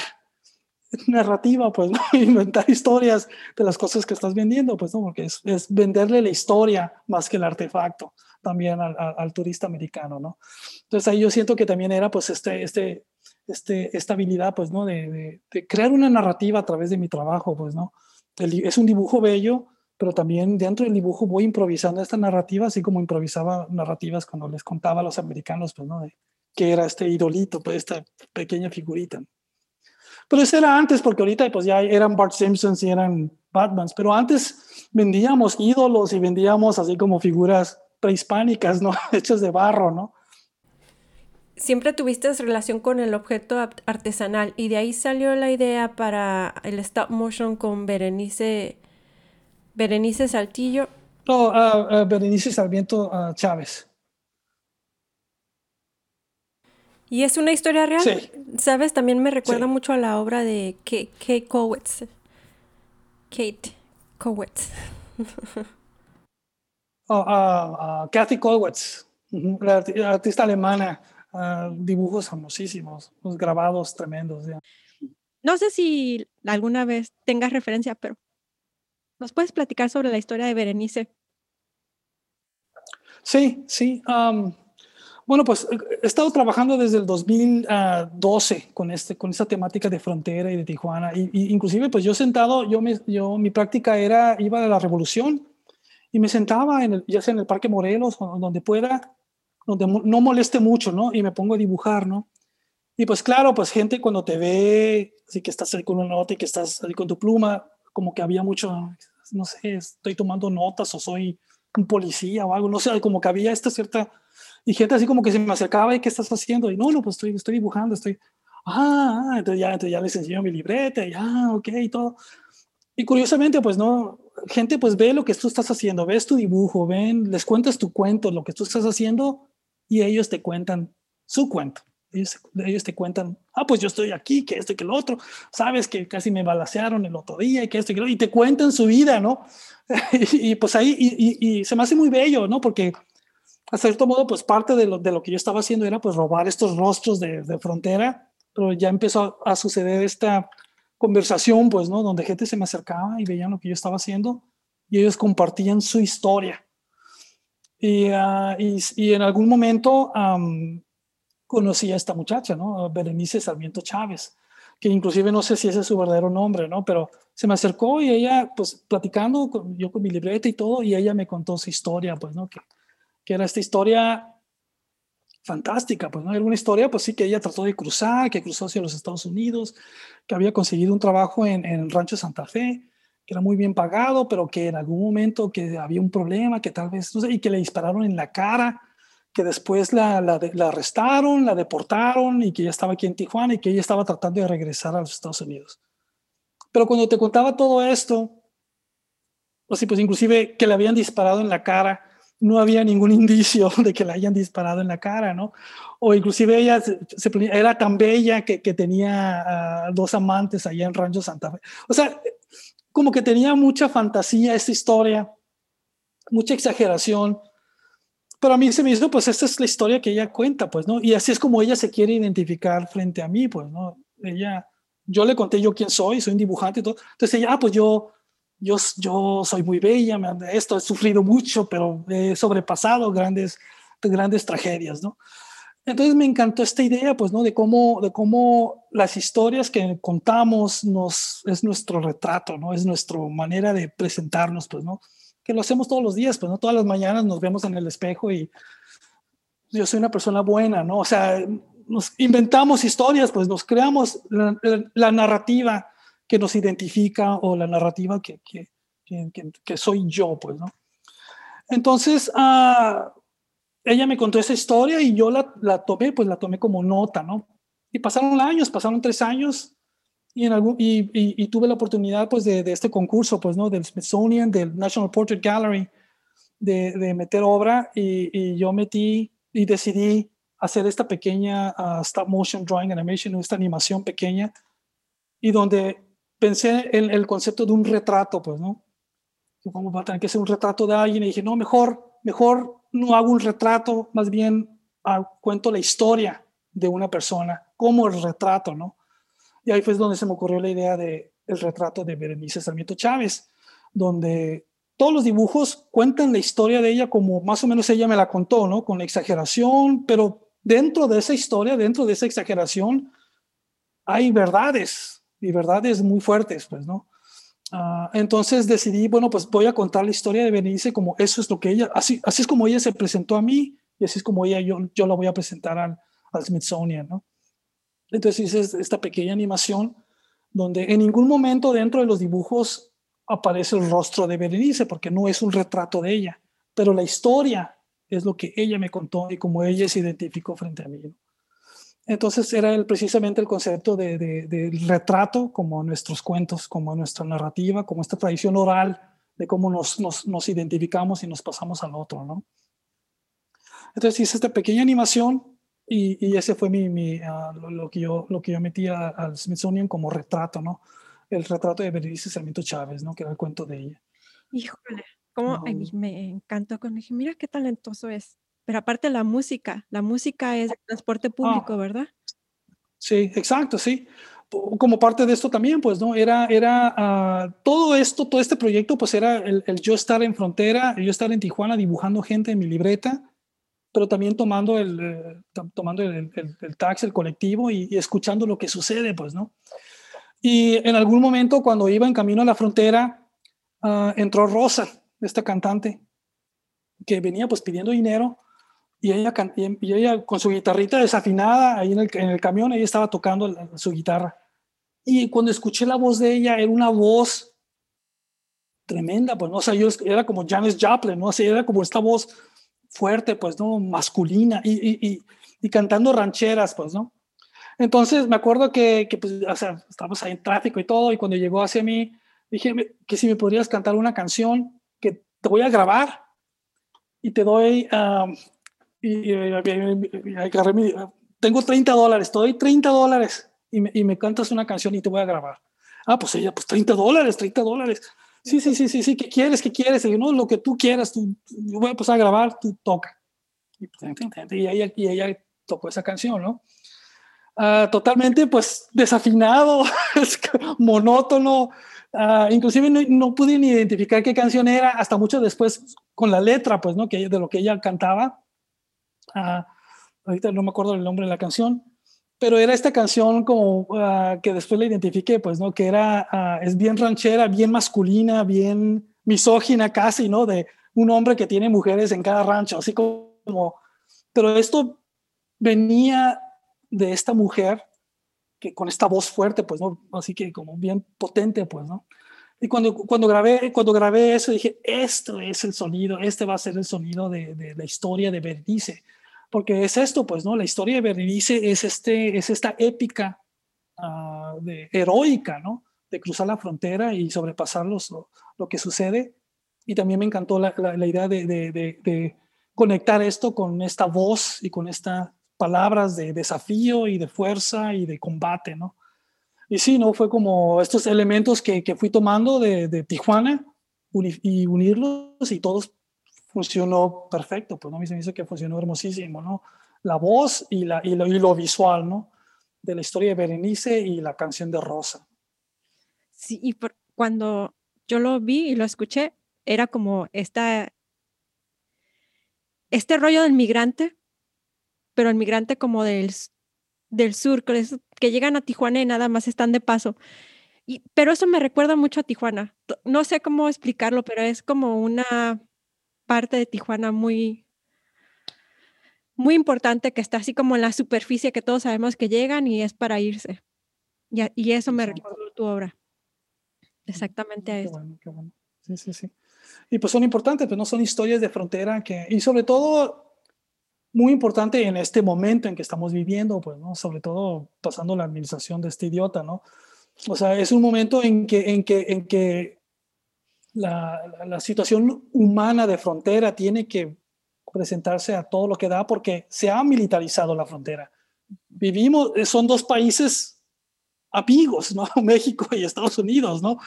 narrativa, pues, ¿no? (laughs) inventar historias de las cosas que estás vendiendo, pues, ¿no? Porque es, es venderle la historia más que el artefacto también al, turista americano, ¿no? Entonces ahí yo siento que también era pues este, este, este, esta habilidad, pues, ¿no? De, de, crear una narrativa a través de mi trabajo, pues, ¿no? es un dibujo bello, pero también dentro del dibujo voy improvisando esta narrativa, así como improvisaba narrativas cuando les contaba a los americanos, pues, ¿no? De, que era este idolito, pues, esta pequeña figurita. Pero eso era antes, porque ahorita pues ya eran Bart Simpsons y eran Batmans, pero antes vendíamos ídolos y vendíamos así como figuras prehispánicas, ¿no? (laughs) Hechas de barro, ¿no? Siempre tuviste relación con el objeto artesanal y de ahí salió la idea para el stop motion con Berenice, Berenice Saltillo. No, uh, Berenice Sarmiento uh, Chávez. ¿Y es una historia real? Sí. ¿Sabes? También me recuerda mucho a la obra de Kate, Kate Kowitz. Kate (laughs) Kowitz. Oh, Kathy Kollwitz, la artista alemana, uh, dibujos famosísimos, los grabados tremendos. No sé si alguna vez tengas referencia, pero ¿nos puedes platicar sobre la historia de Berenice? Sí, sí. Um, bueno, pues he estado trabajando desde el 2012 con, este, con esta temática de frontera y de Tijuana. Y, inclusive, pues yo sentado, yo, me, yo mi práctica era, iba a la revolución y me sentaba, en el, ya sea en el Parque Morelos o donde pueda, donde no moleste mucho, ¿no? Y me pongo a dibujar, ¿no? Y pues claro, pues gente cuando te ve, así que estás ahí con una nota y que estás ahí con tu pluma, como que había mucho, no sé, estoy tomando notas o soy un policía o algo, no sé, como que había esta cierta, y gente así como que se me acercaba y ¿qué estás haciendo? Y no, no, pues estoy, estoy dibujando, estoy, ah, ah entonces ya, entonces ya les enseño mi libreta y ah, ok, y todo. Y curiosamente, pues no, gente pues ve lo que tú estás haciendo, ves tu dibujo, ven, les cuentas tu cuento, lo que tú estás haciendo y ellos te cuentan su cuento. Ellos, ellos te cuentan, ah, pues yo estoy aquí, que esto y que lo otro, sabes que casi me balacearon el otro día y que esto y que lo otro, y te cuentan su vida, ¿no? (laughs) y, pues ahí, y, y, se me hace muy bello, ¿no? Porque a cierto modo, pues parte de lo, de lo que yo estaba haciendo era pues robar estos rostros de, de frontera, pero ya empezó a suceder esta conversación, pues, ¿no? Donde gente se me acercaba y veían lo que yo estaba haciendo y ellos compartían su historia. Y, ah, y, en algún momento conocí a esta muchacha, ¿no? Berenice Sarmiento Chávez, que inclusive no sé si ese es su verdadero nombre, ¿no? Pero se me acercó y ella, pues, platicando, con, yo con mi libreta y todo, y ella me contó su historia, pues, ¿no? Que, que era esta historia fantástica, pues no hay alguna historia, pues sí que ella trató de cruzar, que cruzó hacia los Estados Unidos, que había conseguido un trabajo en, en, rancho Santa Fe, que era muy bien pagado, pero que en algún momento que había un problema, que tal vez, no sé, y que le dispararon en la cara, que después la, la, la, arrestaron, la deportaron y que ya estaba aquí en Tijuana y que ella estaba tratando de regresar a los Estados Unidos. Pero cuando te contaba todo esto, sí, pues inclusive que le habían disparado en la cara, no había ningún indicio (laughs) de que la hayan disparado en la cara, ¿no? O inclusive ella se, era tan bella que, que tenía ah, dos amantes allá en Rancho Santa Fe. O sea, como que tenía mucha fantasía esta historia, mucha exageración, pero a mí se me hizo, pues esta es la historia que ella cuenta, pues, ¿no? Y así es como ella se quiere identificar frente a mí, pues, ¿no? Ella, yo le conté yo quién soy, soy un dibujante y todo. Entonces ella, ah, pues yo, yo, yo soy muy bella, esto he sufrido mucho, pero he sobrepasado grandes, grandes tragedias, ¿no? Entonces me encantó esta idea, pues, ¿no? De cómo, de cómo las historias que contamos nos, es nuestro retrato, ¿no? Es nuestra manera de presentarnos, pues, ¿no? que lo hacemos todos los días, pues no todas las mañanas nos vemos en el espejo y yo soy una persona buena, ¿no? O sea, nos inventamos historias, pues nos creamos la, narrativa que nos identifica o la narrativa que, que, que, soy yo, pues, ¿no? Entonces, uh, ella me contó esa historia y yo la, la, tomé, pues la tomé como nota, ¿no? Y pasaron años, pasaron tres años y, en algún, y, y, tuve la oportunidad pues de, de, este concurso, pues, ¿no? Del Smithsonian, del National Portrait Gallery, de, de meter obra y, y, yo metí y decidí hacer esta pequeña uh, stop motion drawing animation, esta animación pequeña, y donde pensé en el concepto de un retrato, pues, ¿no? ¿Cómo va a tener que ser un retrato de alguien? Y dije, no, mejor, mejor no hago un retrato, más bien uh, cuento la historia de una persona, como el retrato, ¿no? Y ahí fue donde se me ocurrió la idea de el retrato de Berenice Sarmiento Chávez, donde todos los dibujos cuentan la historia de ella como más o menos ella me la contó, ¿no? Con exageración, pero dentro de esa historia, dentro de esa exageración, hay verdades y verdades muy fuertes, pues, ¿no? Uh, entonces decidí, bueno, pues voy a contar la historia de Berenice como eso es lo que ella, así, así es como ella se presentó a mí y así es como ella, yo, yo la voy a presentar al, Smithsonian, ¿no? Entonces hice esta pequeña animación donde en ningún momento dentro de los dibujos aparece el rostro de Berenice, porque no es un retrato de ella, pero la historia es lo que ella me contó y cómo ella se identificó frente a mí. Entonces era el, precisamente el concepto de, del retrato como nuestros cuentos, como nuestra narrativa, como esta tradición oral de cómo nos, nos, nos identificamos y nos pasamos al otro. ¿no? Entonces hice esta pequeña animación y, ese fue mi, mi ah, lo, que yo, lo que yo metí al Smithsonian como retrato, ¿no? El retrato de Berenice Sarmiento Chávez, ¿no? Que era el cuento de ella. Híjole, como me encantó cuando dije, mira qué talentoso es. Pero aparte la música, la música es transporte público, ah. ¿verdad? Sí, exacto, sí. Como parte de esto también, pues, ¿no? Era, era ah, todo esto, todo este proyecto, pues era el, el, yo estar en frontera, yo estar en Tijuana dibujando gente en mi libreta, pero también tomando el, eh, tomando el, el, taxi, el colectivo y, escuchando lo que sucede, pues, ¿no? Y en algún momento, cuando iba en camino a la frontera, ah, entró Rosa, esta cantante, que venía pues pidiendo dinero y ella, y ella con su guitarrita desafinada ahí en el, en el camión, ella estaba tocando su guitarra. Y cuando escuché la voz de ella, era una voz tremenda, pues, ¿no? O sea, yo era como Janis Joplin, ¿no? O sea, era como esta voz fuerte, pues, ¿no? Masculina y, y, y, cantando rancheras, pues, ¿no? Entonces me acuerdo que, que pues, o sea, estábamos ahí en tráfico y todo, y cuando llegó hacia mí, dije que si me podrías cantar una canción que te voy a grabar y te doy, y, agarré mi, tengo 30 dólares, te doy 30 dólares y me, y me cantas una canción y te voy a grabar. Ah, pues ella, pues 30 dólares, 30 dólares sí, sí, sí, sí, sí, ¿qué quieres? ¿Qué quieres? Y yo, no, lo que tú quieras, tú, yo voy a a grabar, tú toca. Y, pues, ella, y ella tocó esa canción, ¿no? Uh, totalmente, pues, desafinado, (laughs) monótono, uh, inclusive no, no, pude ni identificar qué canción era hasta mucho después con la letra, pues, ¿no? Que de lo que ella cantaba. Uh, ahorita no me acuerdo el nombre de la canción, pero era esta canción como ah, que después la identifiqué, pues, ¿no? Que era, ah, es bien ranchera, bien masculina, bien misógina casi, ¿no? De un hombre que tiene mujeres en cada rancho, así como, pero esto venía de esta mujer que con esta voz fuerte, pues, ¿no? Así que como bien potente, pues, ¿no? Y cuando, cuando, grabé, cuando grabé eso dije, esto es el sonido, este va a ser el sonido de, de la historia de Bernice porque es esto, pues, ¿no? La historia de Berenice es, este, es esta épica uh, de, heroica, ¿no? de cruzar la frontera y sobrepasar lo, lo que sucede. Y también me encantó la, la, idea de, de, de, conectar esto con esta voz y con estas palabras de desafío y de fuerza y de combate, ¿no? Y sí, ¿no? Fue como estos elementos que, que fui tomando de, Tijuana y unirlos y todos funcionó perfecto, pues, ¿no? Me hizo que funcionó hermosísimo, ¿no? La voz y, la, y, lo, y lo visual, ¿no? De la historia de Berenice y la canción de Rosa. Sí, y por, cuando yo lo vi y lo escuché, era como esta, este rollo del migrante, pero el migrante como del, del sur, que, que llegan a Tijuana y nada más están de paso. Y, pero eso me recuerda mucho a Tijuana. No sé cómo explicarlo, pero es como una parte de Tijuana muy, muy importante que está así como en la superficie que todos sabemos que llegan y es para irse. Y, y eso me recuerda tu obra exactamente a eso. Sí, sí, sí. Y pues son importantes, pues no son historias de frontera que, y sobre todo, muy importante en este momento en que estamos viviendo, pues, ¿no? Sobre todo pasando la administración de este idiota, ¿no? O sea, es un momento en que, en que, en que la, la, situación humana de frontera tiene que presentarse a todo lo que da porque se ha militarizado la frontera. Vivimos, son dos países amigos, ¿no? (laughs) México y Estados Unidos, ¿no?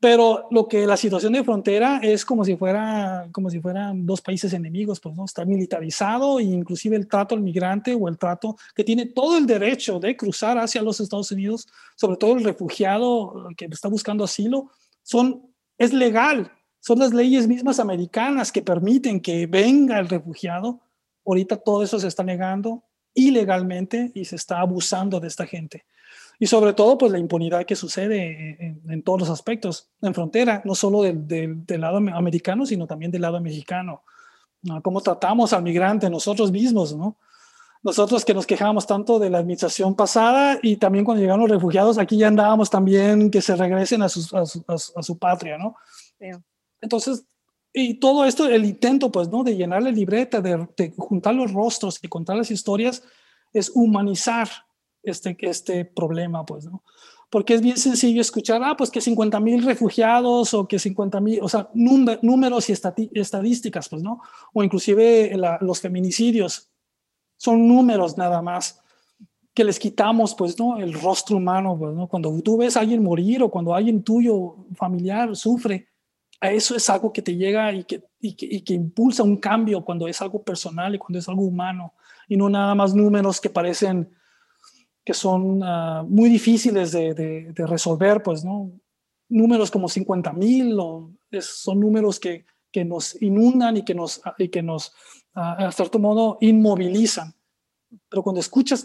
Pero lo que la situación de frontera es como si fuera como si fueran dos países enemigos, pues no está militarizado e inclusive el trato al migrante o el trato que tiene todo el derecho de cruzar hacia los Estados Unidos, sobre todo el refugiado que está buscando asilo, son es legal, son las leyes mismas americanas que permiten que venga el refugiado. Ahorita todo eso se está negando ilegalmente y se está abusando de esta gente y sobre todo pues la impunidad que sucede en, todos los aspectos en frontera, no solo del, lado americano, sino también del lado mexicano. ¿no? Cómo tratamos al migrante nosotros mismos, ¿no? Nosotros que nos quejábamos tanto de la administración pasada y también cuando llegaron los refugiados, aquí ya andábamos también que se regresen a su, a su, a su, patria, ¿no? Entonces, y todo esto, el intento, pues, ¿no? De llenar la libreta, de, de juntar los rostros y contar las historias, es humanizar este, este problema, pues, ¿no? Porque es bien sencillo escuchar, ah, pues que 50 mil refugiados o que 50 mil, o sea, números y estadísticas, pues, ¿no? O inclusive los feminicidios, son números nada más que les quitamos, pues, ¿no? El rostro humano, pues, ¿no? Cuando tú ves a alguien morir o cuando alguien tuyo, familiar, sufre, eso es algo que te llega y que, y que, y que impulsa un cambio cuando es algo personal y cuando es algo humano y no nada más números que parecen que son ah, muy difíciles de, de, resolver, pues, ¿no? Números como 50 mil son números que, que, nos inundan y que nos, y que nos uh, a cierto modo, inmovilizan. Pero cuando escuchas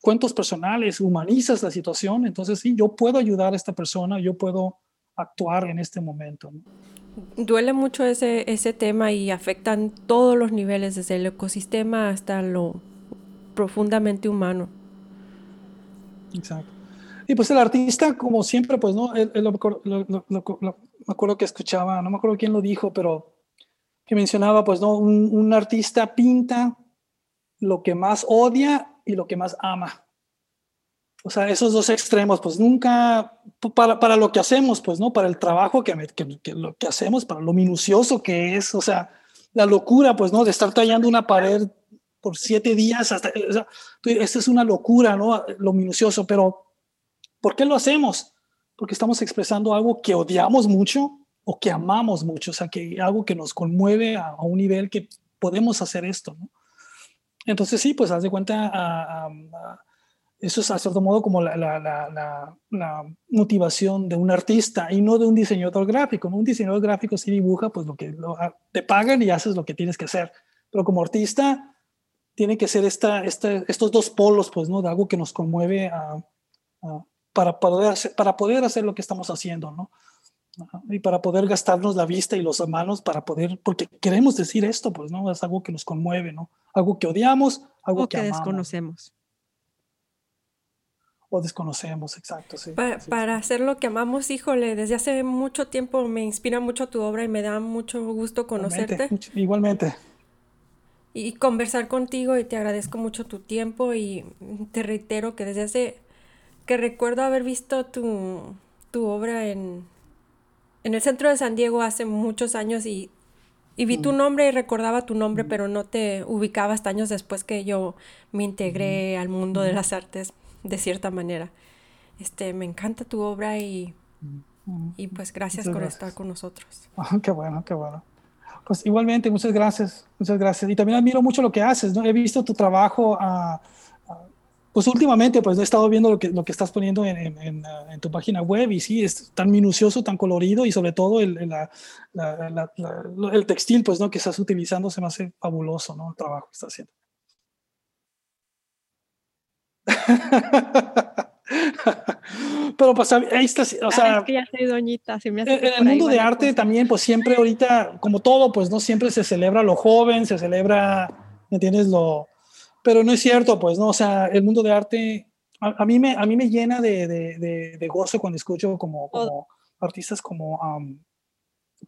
cuentos personales, humanizas la situación, entonces sí, yo puedo ayudar a esta persona, yo puedo actuar en este momento. Duele mucho ese, ese tema y afectan todos los niveles, desde el ecosistema hasta lo profundamente humano. Exacto. Y pues el artista, como siempre, pues, ¿no? me acuerdo que escuchaba, no me acuerdo quién lo dijo, pero que mencionaba, pues, ¿no? Un, artista pinta lo que más odia y lo que más ama. O sea, esos dos extremos, pues nunca, para, para lo que hacemos, pues, ¿no? Para el trabajo que, que, lo que hacemos, para lo minucioso que es, o sea, la locura, pues, ¿no? De estar tallando una pared por siete días. Hasta, o sea, esta es una locura, ¿no? Lo minucioso, pero ¿por qué lo hacemos? Porque estamos expresando algo que odiamos mucho o que amamos mucho, o sea, que algo que nos conmueve a, un nivel que podemos hacer esto, ¿no? Entonces sí, pues haz de cuenta, eso es a cierto modo como la, la, la, la, motivación de un artista y no de un diseñador gráfico. Un diseñador gráfico sí dibuja, pues lo que te pagan y haces lo que tienes que hacer. Pero como artista, tiene que ser esta, estos dos polos, pues, ¿no? De algo que nos conmueve para, poder hacer, para poder hacer lo que estamos haciendo, ¿no? Y para poder gastarnos la vista y los manos para poder, porque queremos decir esto, pues, ¿no? Es algo que nos conmueve, ¿no? Algo que odiamos, algo que, desconocemos. O desconocemos, exacto, sí. Para, hacer lo que amamos, híjole, desde hace mucho tiempo me inspira mucho tu obra y me da mucho gusto conocerte. igualmente y conversar contigo y te agradezco mucho tu tiempo y te reitero que desde hace que recuerdo haber visto tu, tu obra en, en el centro de San Diego hace muchos años y, y vi tu nombre y recordaba tu nombre, pero no te ubicaba hasta años después que yo me integré al mundo de las artes de cierta manera. Este, me encanta tu obra y, y pues gracias por estar con nosotros. (laughs) qué bueno, qué bueno. Pues igualmente, muchas gracias, muchas gracias. Y también admiro mucho lo que haces, ¿no? He visto tu trabajo, uh, pues últimamente, pues he estado viendo lo que, lo que estás poniendo en, en, en, tu página web y sí, es tan minucioso, tan colorido y sobre todo el, la, la, el textil, pues, ¿no? Que estás utilizando se me hace fabuloso, ¿no? El trabajo que estás haciendo. (laughs) Pero pues ahí está, o sea, es que ya soy doñita, me en el mundo de arte también, pues siempre ahorita, como todo, pues no siempre se celebra lo joven, se celebra, ¿me entiendes? Lo, pero no es cierto, pues, ¿no? O sea, el mundo de arte, a, mí, me, a mí me llena de, de, de, gozo cuando escucho como, como artistas como, um,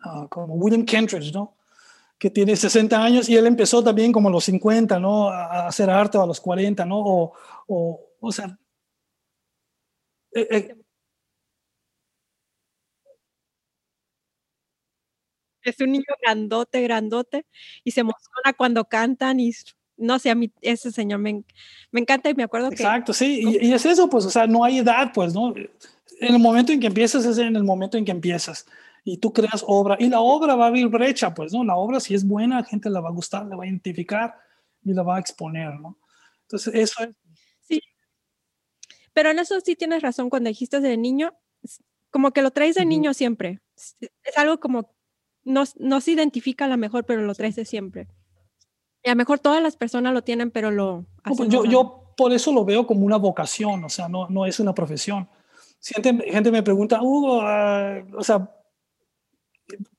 uh, como William Kentridge, ¿no? Que tiene 60 años y él empezó también como a los 50, ¿no? A hacer arte o a los 40, ¿no? O, o, o sea, eh, eh. Es un niño grandote, grandote, y se emociona cuando cantan y no sé, a mí ese señor me, me encanta y me acuerdo que... Exacto, sí, y, es eso, pues, o sea, no hay edad, pues, ¿no? En el momento en que empiezas es en el momento en que empiezas y tú creas obra y la obra va a abrir brecha, pues, ¿no? La obra si es buena, la gente la va a gustar, la va a identificar y la va a exponer, ¿no? Entonces, eso es pero en eso sí tienes razón cuando dijiste de niño, como que lo traes de niño siempre. Es algo como, no, no se identifica a lo mejor, pero lo traes de siempre. Y a lo mejor todas las personas lo tienen, pero lo... Pues yo, yo por eso lo veo como una vocación, o sea, no, no es una profesión. Si gente, gente me pregunta, Hugo, ah, o, sea,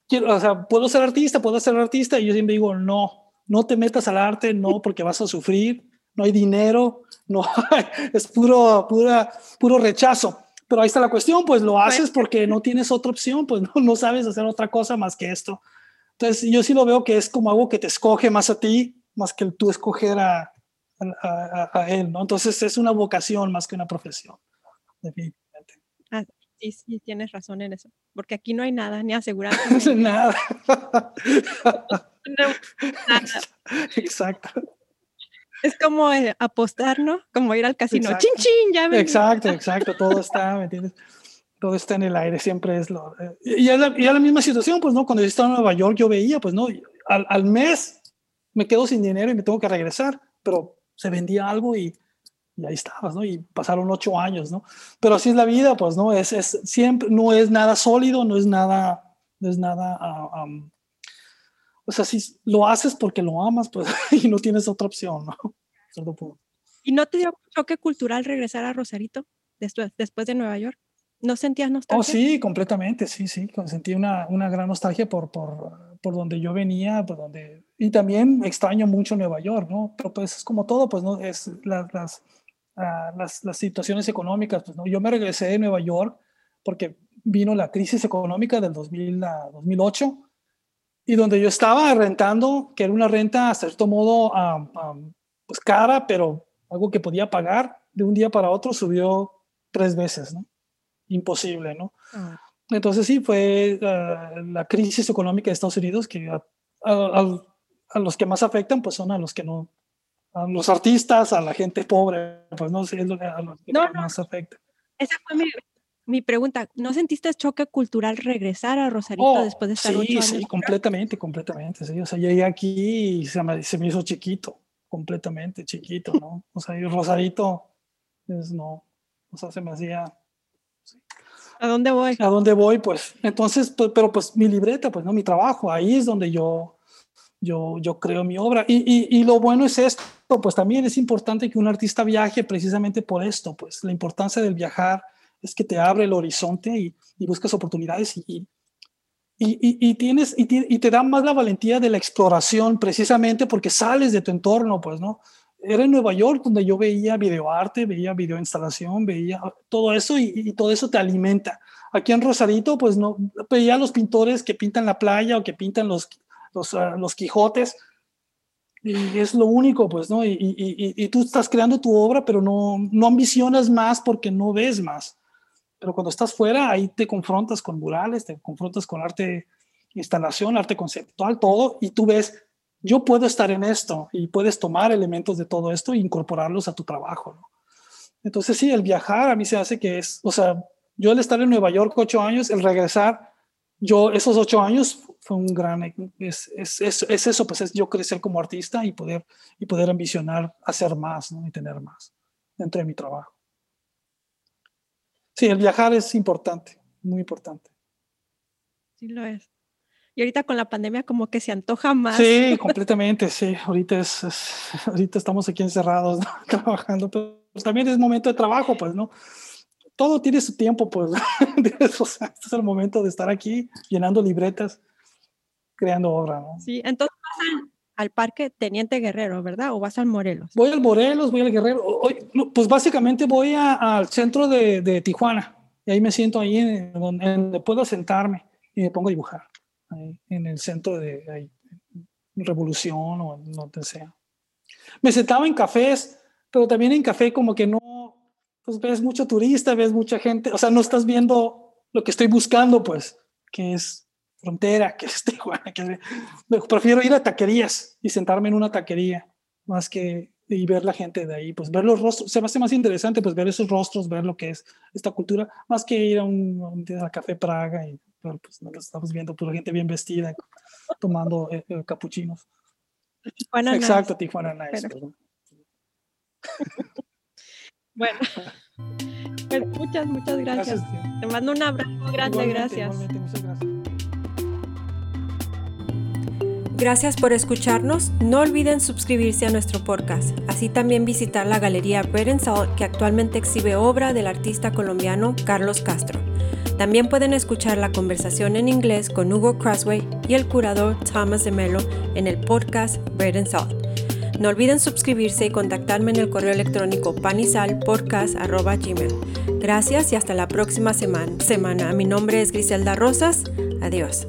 quiero, o sea, ¿puedo ser artista? ¿Puedo ser artista? Y yo siempre digo, no, no te metas al arte, no, porque vas a sufrir, no hay dinero, no (laughs) es puro, pura, puro rechazo. Pero ahí está la cuestión, pues lo haces porque no tienes otra opción, pues no, no sabes hacer otra cosa más que esto. Entonces yo sí lo veo que es como algo que te escoge más a ti, más que tú escoger a, a, él, ¿no? Entonces es una vocación más que una profesión, definitivamente. Ah, sí, sí, tienes razón en eso, porque aquí no hay nada, ni aseguranza. (laughs) nada. no, nada. (laughs) Exacto. Es como eh, apostar, ¿no? Como ir al casino. ¡Chin, chin! Ya Exacto, exacto. Todo está, ¿me entiendes? Todo está en el aire, siempre es lo... Eh, y, es la, la, misma situación, pues, ¿no? Cuando yo estaba en Nueva York, yo veía, pues, ¿no? Al, al, mes me quedo sin dinero y me tengo que regresar, pero se vendía algo y, y ahí estabas, ¿no? Y pasaron ocho años, ¿no? Pero así es la vida, pues, ¿no? Es, es siempre, no es nada sólido, no es nada, no es nada... Uh, o sea, si lo haces porque lo amas, pues, (laughs) y no tienes otra opción, ¿no? ¿Y no te dio choque cultural regresar a Rosarito después, después de Nueva York? ¿No sentías nostalgia? Oh, sí, completamente, sí, sí. Sentí una, una gran nostalgia por, por, por, donde yo venía, por donde... Y también extraño mucho Nueva York, ¿no? Pero pues es como todo, pues, ¿no? Es las, las, uh, las, las, situaciones económicas, pues, ¿no? Yo me regresé de Nueva York porque vino la crisis económica del 2000 a 2008 y donde yo estaba rentando, que era una renta a cierto modo pues cara, pero algo que podía pagar, de un día para otro subió tres veces, ¿no? Imposible, ¿no? Ah. Entonces sí, fue ah, la crisis económica de Estados Unidos que a, a, los que más afectan, pues son a los que no, a los artistas, a la gente pobre, pues no sé, es lo que, a los que más afecta. Esa fue mi, mi pregunta, ¿no sentiste choque cultural regresar a Rosarito oh, después de estar sí, Sí, completamente, completamente. Sí. O sea, llegué aquí y se me, se me, hizo chiquito, completamente chiquito, ¿no? O sea, y Rosarito, es no, o sea, se me hacía... ¿A dónde voy? ¿A dónde voy? Pues, entonces, pues, pero pues mi libreta, pues, ¿no? Mi trabajo, ahí es donde yo, yo, yo creo mi obra. Y, y, y lo bueno es esto, pues también es importante que un artista viaje precisamente por esto, pues, la importancia del viajar es que te abre el horizonte y, y buscas oportunidades y, y, tienes, y, te da más la valentía de la exploración precisamente porque sales de tu entorno, pues, ¿no? Era en Nueva York donde yo veía videoarte, veía videoinstalación, veía todo eso y, todo eso te alimenta. Aquí en Rosarito, pues no, veía a los pintores que pintan la playa o que pintan los, los, uh, los Quijotes, y es lo único, pues, ¿no? Y, y, y, tú estás creando tu obra, pero no, no ambicionas más porque no ves más pero cuando estás fuera, ahí te confrontas con murales, te confrontas con arte instalación, arte conceptual, todo, y tú ves, yo puedo estar en esto y puedes tomar elementos de todo esto e incorporarlos a tu trabajo. ¿no? Entonces sí, el viajar a mí se hace que es, o sea, yo al estar en Nueva York ocho años, el regresar, yo esos ocho años fue un gran, es, es, es, es eso, pues es yo crecer como artista y poder, y poder ambicionar hacer más ¿no? y tener más dentro de mi trabajo. Sí, el viajar es importante, muy importante. Sí lo es. Y ahorita con la pandemia como que se antoja más. Sí, (laughs) completamente, sí. Ahorita, es, ahorita estamos aquí encerrados (laughs) trabajando, pero también es momento de trabajo, pues, ¿no? Todo tiene su tiempo, pues. (laughs) o sea, este es el momento de estar aquí llenando libretas, creando obra, ¿no? Sí, entonces vas al, Parque Teniente Guerrero, ¿verdad? ¿O vas al Morelos? Voy al Morelos, voy al Guerrero. Pues básicamente voy a, al centro de, de, Tijuana y ahí me siento ahí en donde puedo sentarme y me pongo a dibujar en el centro de ahí, Revolución o donde sea. Me sentaba en cafés, pero también en café como que no, pues ves mucho turista, ves mucha gente, o sea, no estás viendo lo que estoy buscando, pues, que es frontera, que es (laughs) Tijuana, que prefiero ir a taquerías y sentarme en una taquería más que y ver la gente de ahí, pues ver los rostros, se me hace más interesante pues ver esos rostros, ver lo que es esta cultura, más que ir a un, a un café Praga y pero pues no lo estamos viendo, pura gente bien vestida, tomando eh, eh, capuchinos. Tijuana Exacto, Tijuana Nice. Pero... (laughs) bueno, pues muchas, muchas gracias. gracias Te mando un abrazo grande, igualmente, gracias. Igualmente, muchas gracias. Gracias por escucharnos. No olviden suscribirse a nuestro podcast. Así también visitar la galería Bread and Salt que actualmente exhibe obra del artista colombiano Carlos Castro. También pueden escuchar la conversación en inglés con Hugo Crossway y el curador Thomas de Mello en el podcast Bread and Salt. No olviden suscribirse y contactarme en el correo electrónico panisalpodcast.gmail. Gracias y hasta la próxima semana. Mi nombre es Griselda Rosas. Adiós.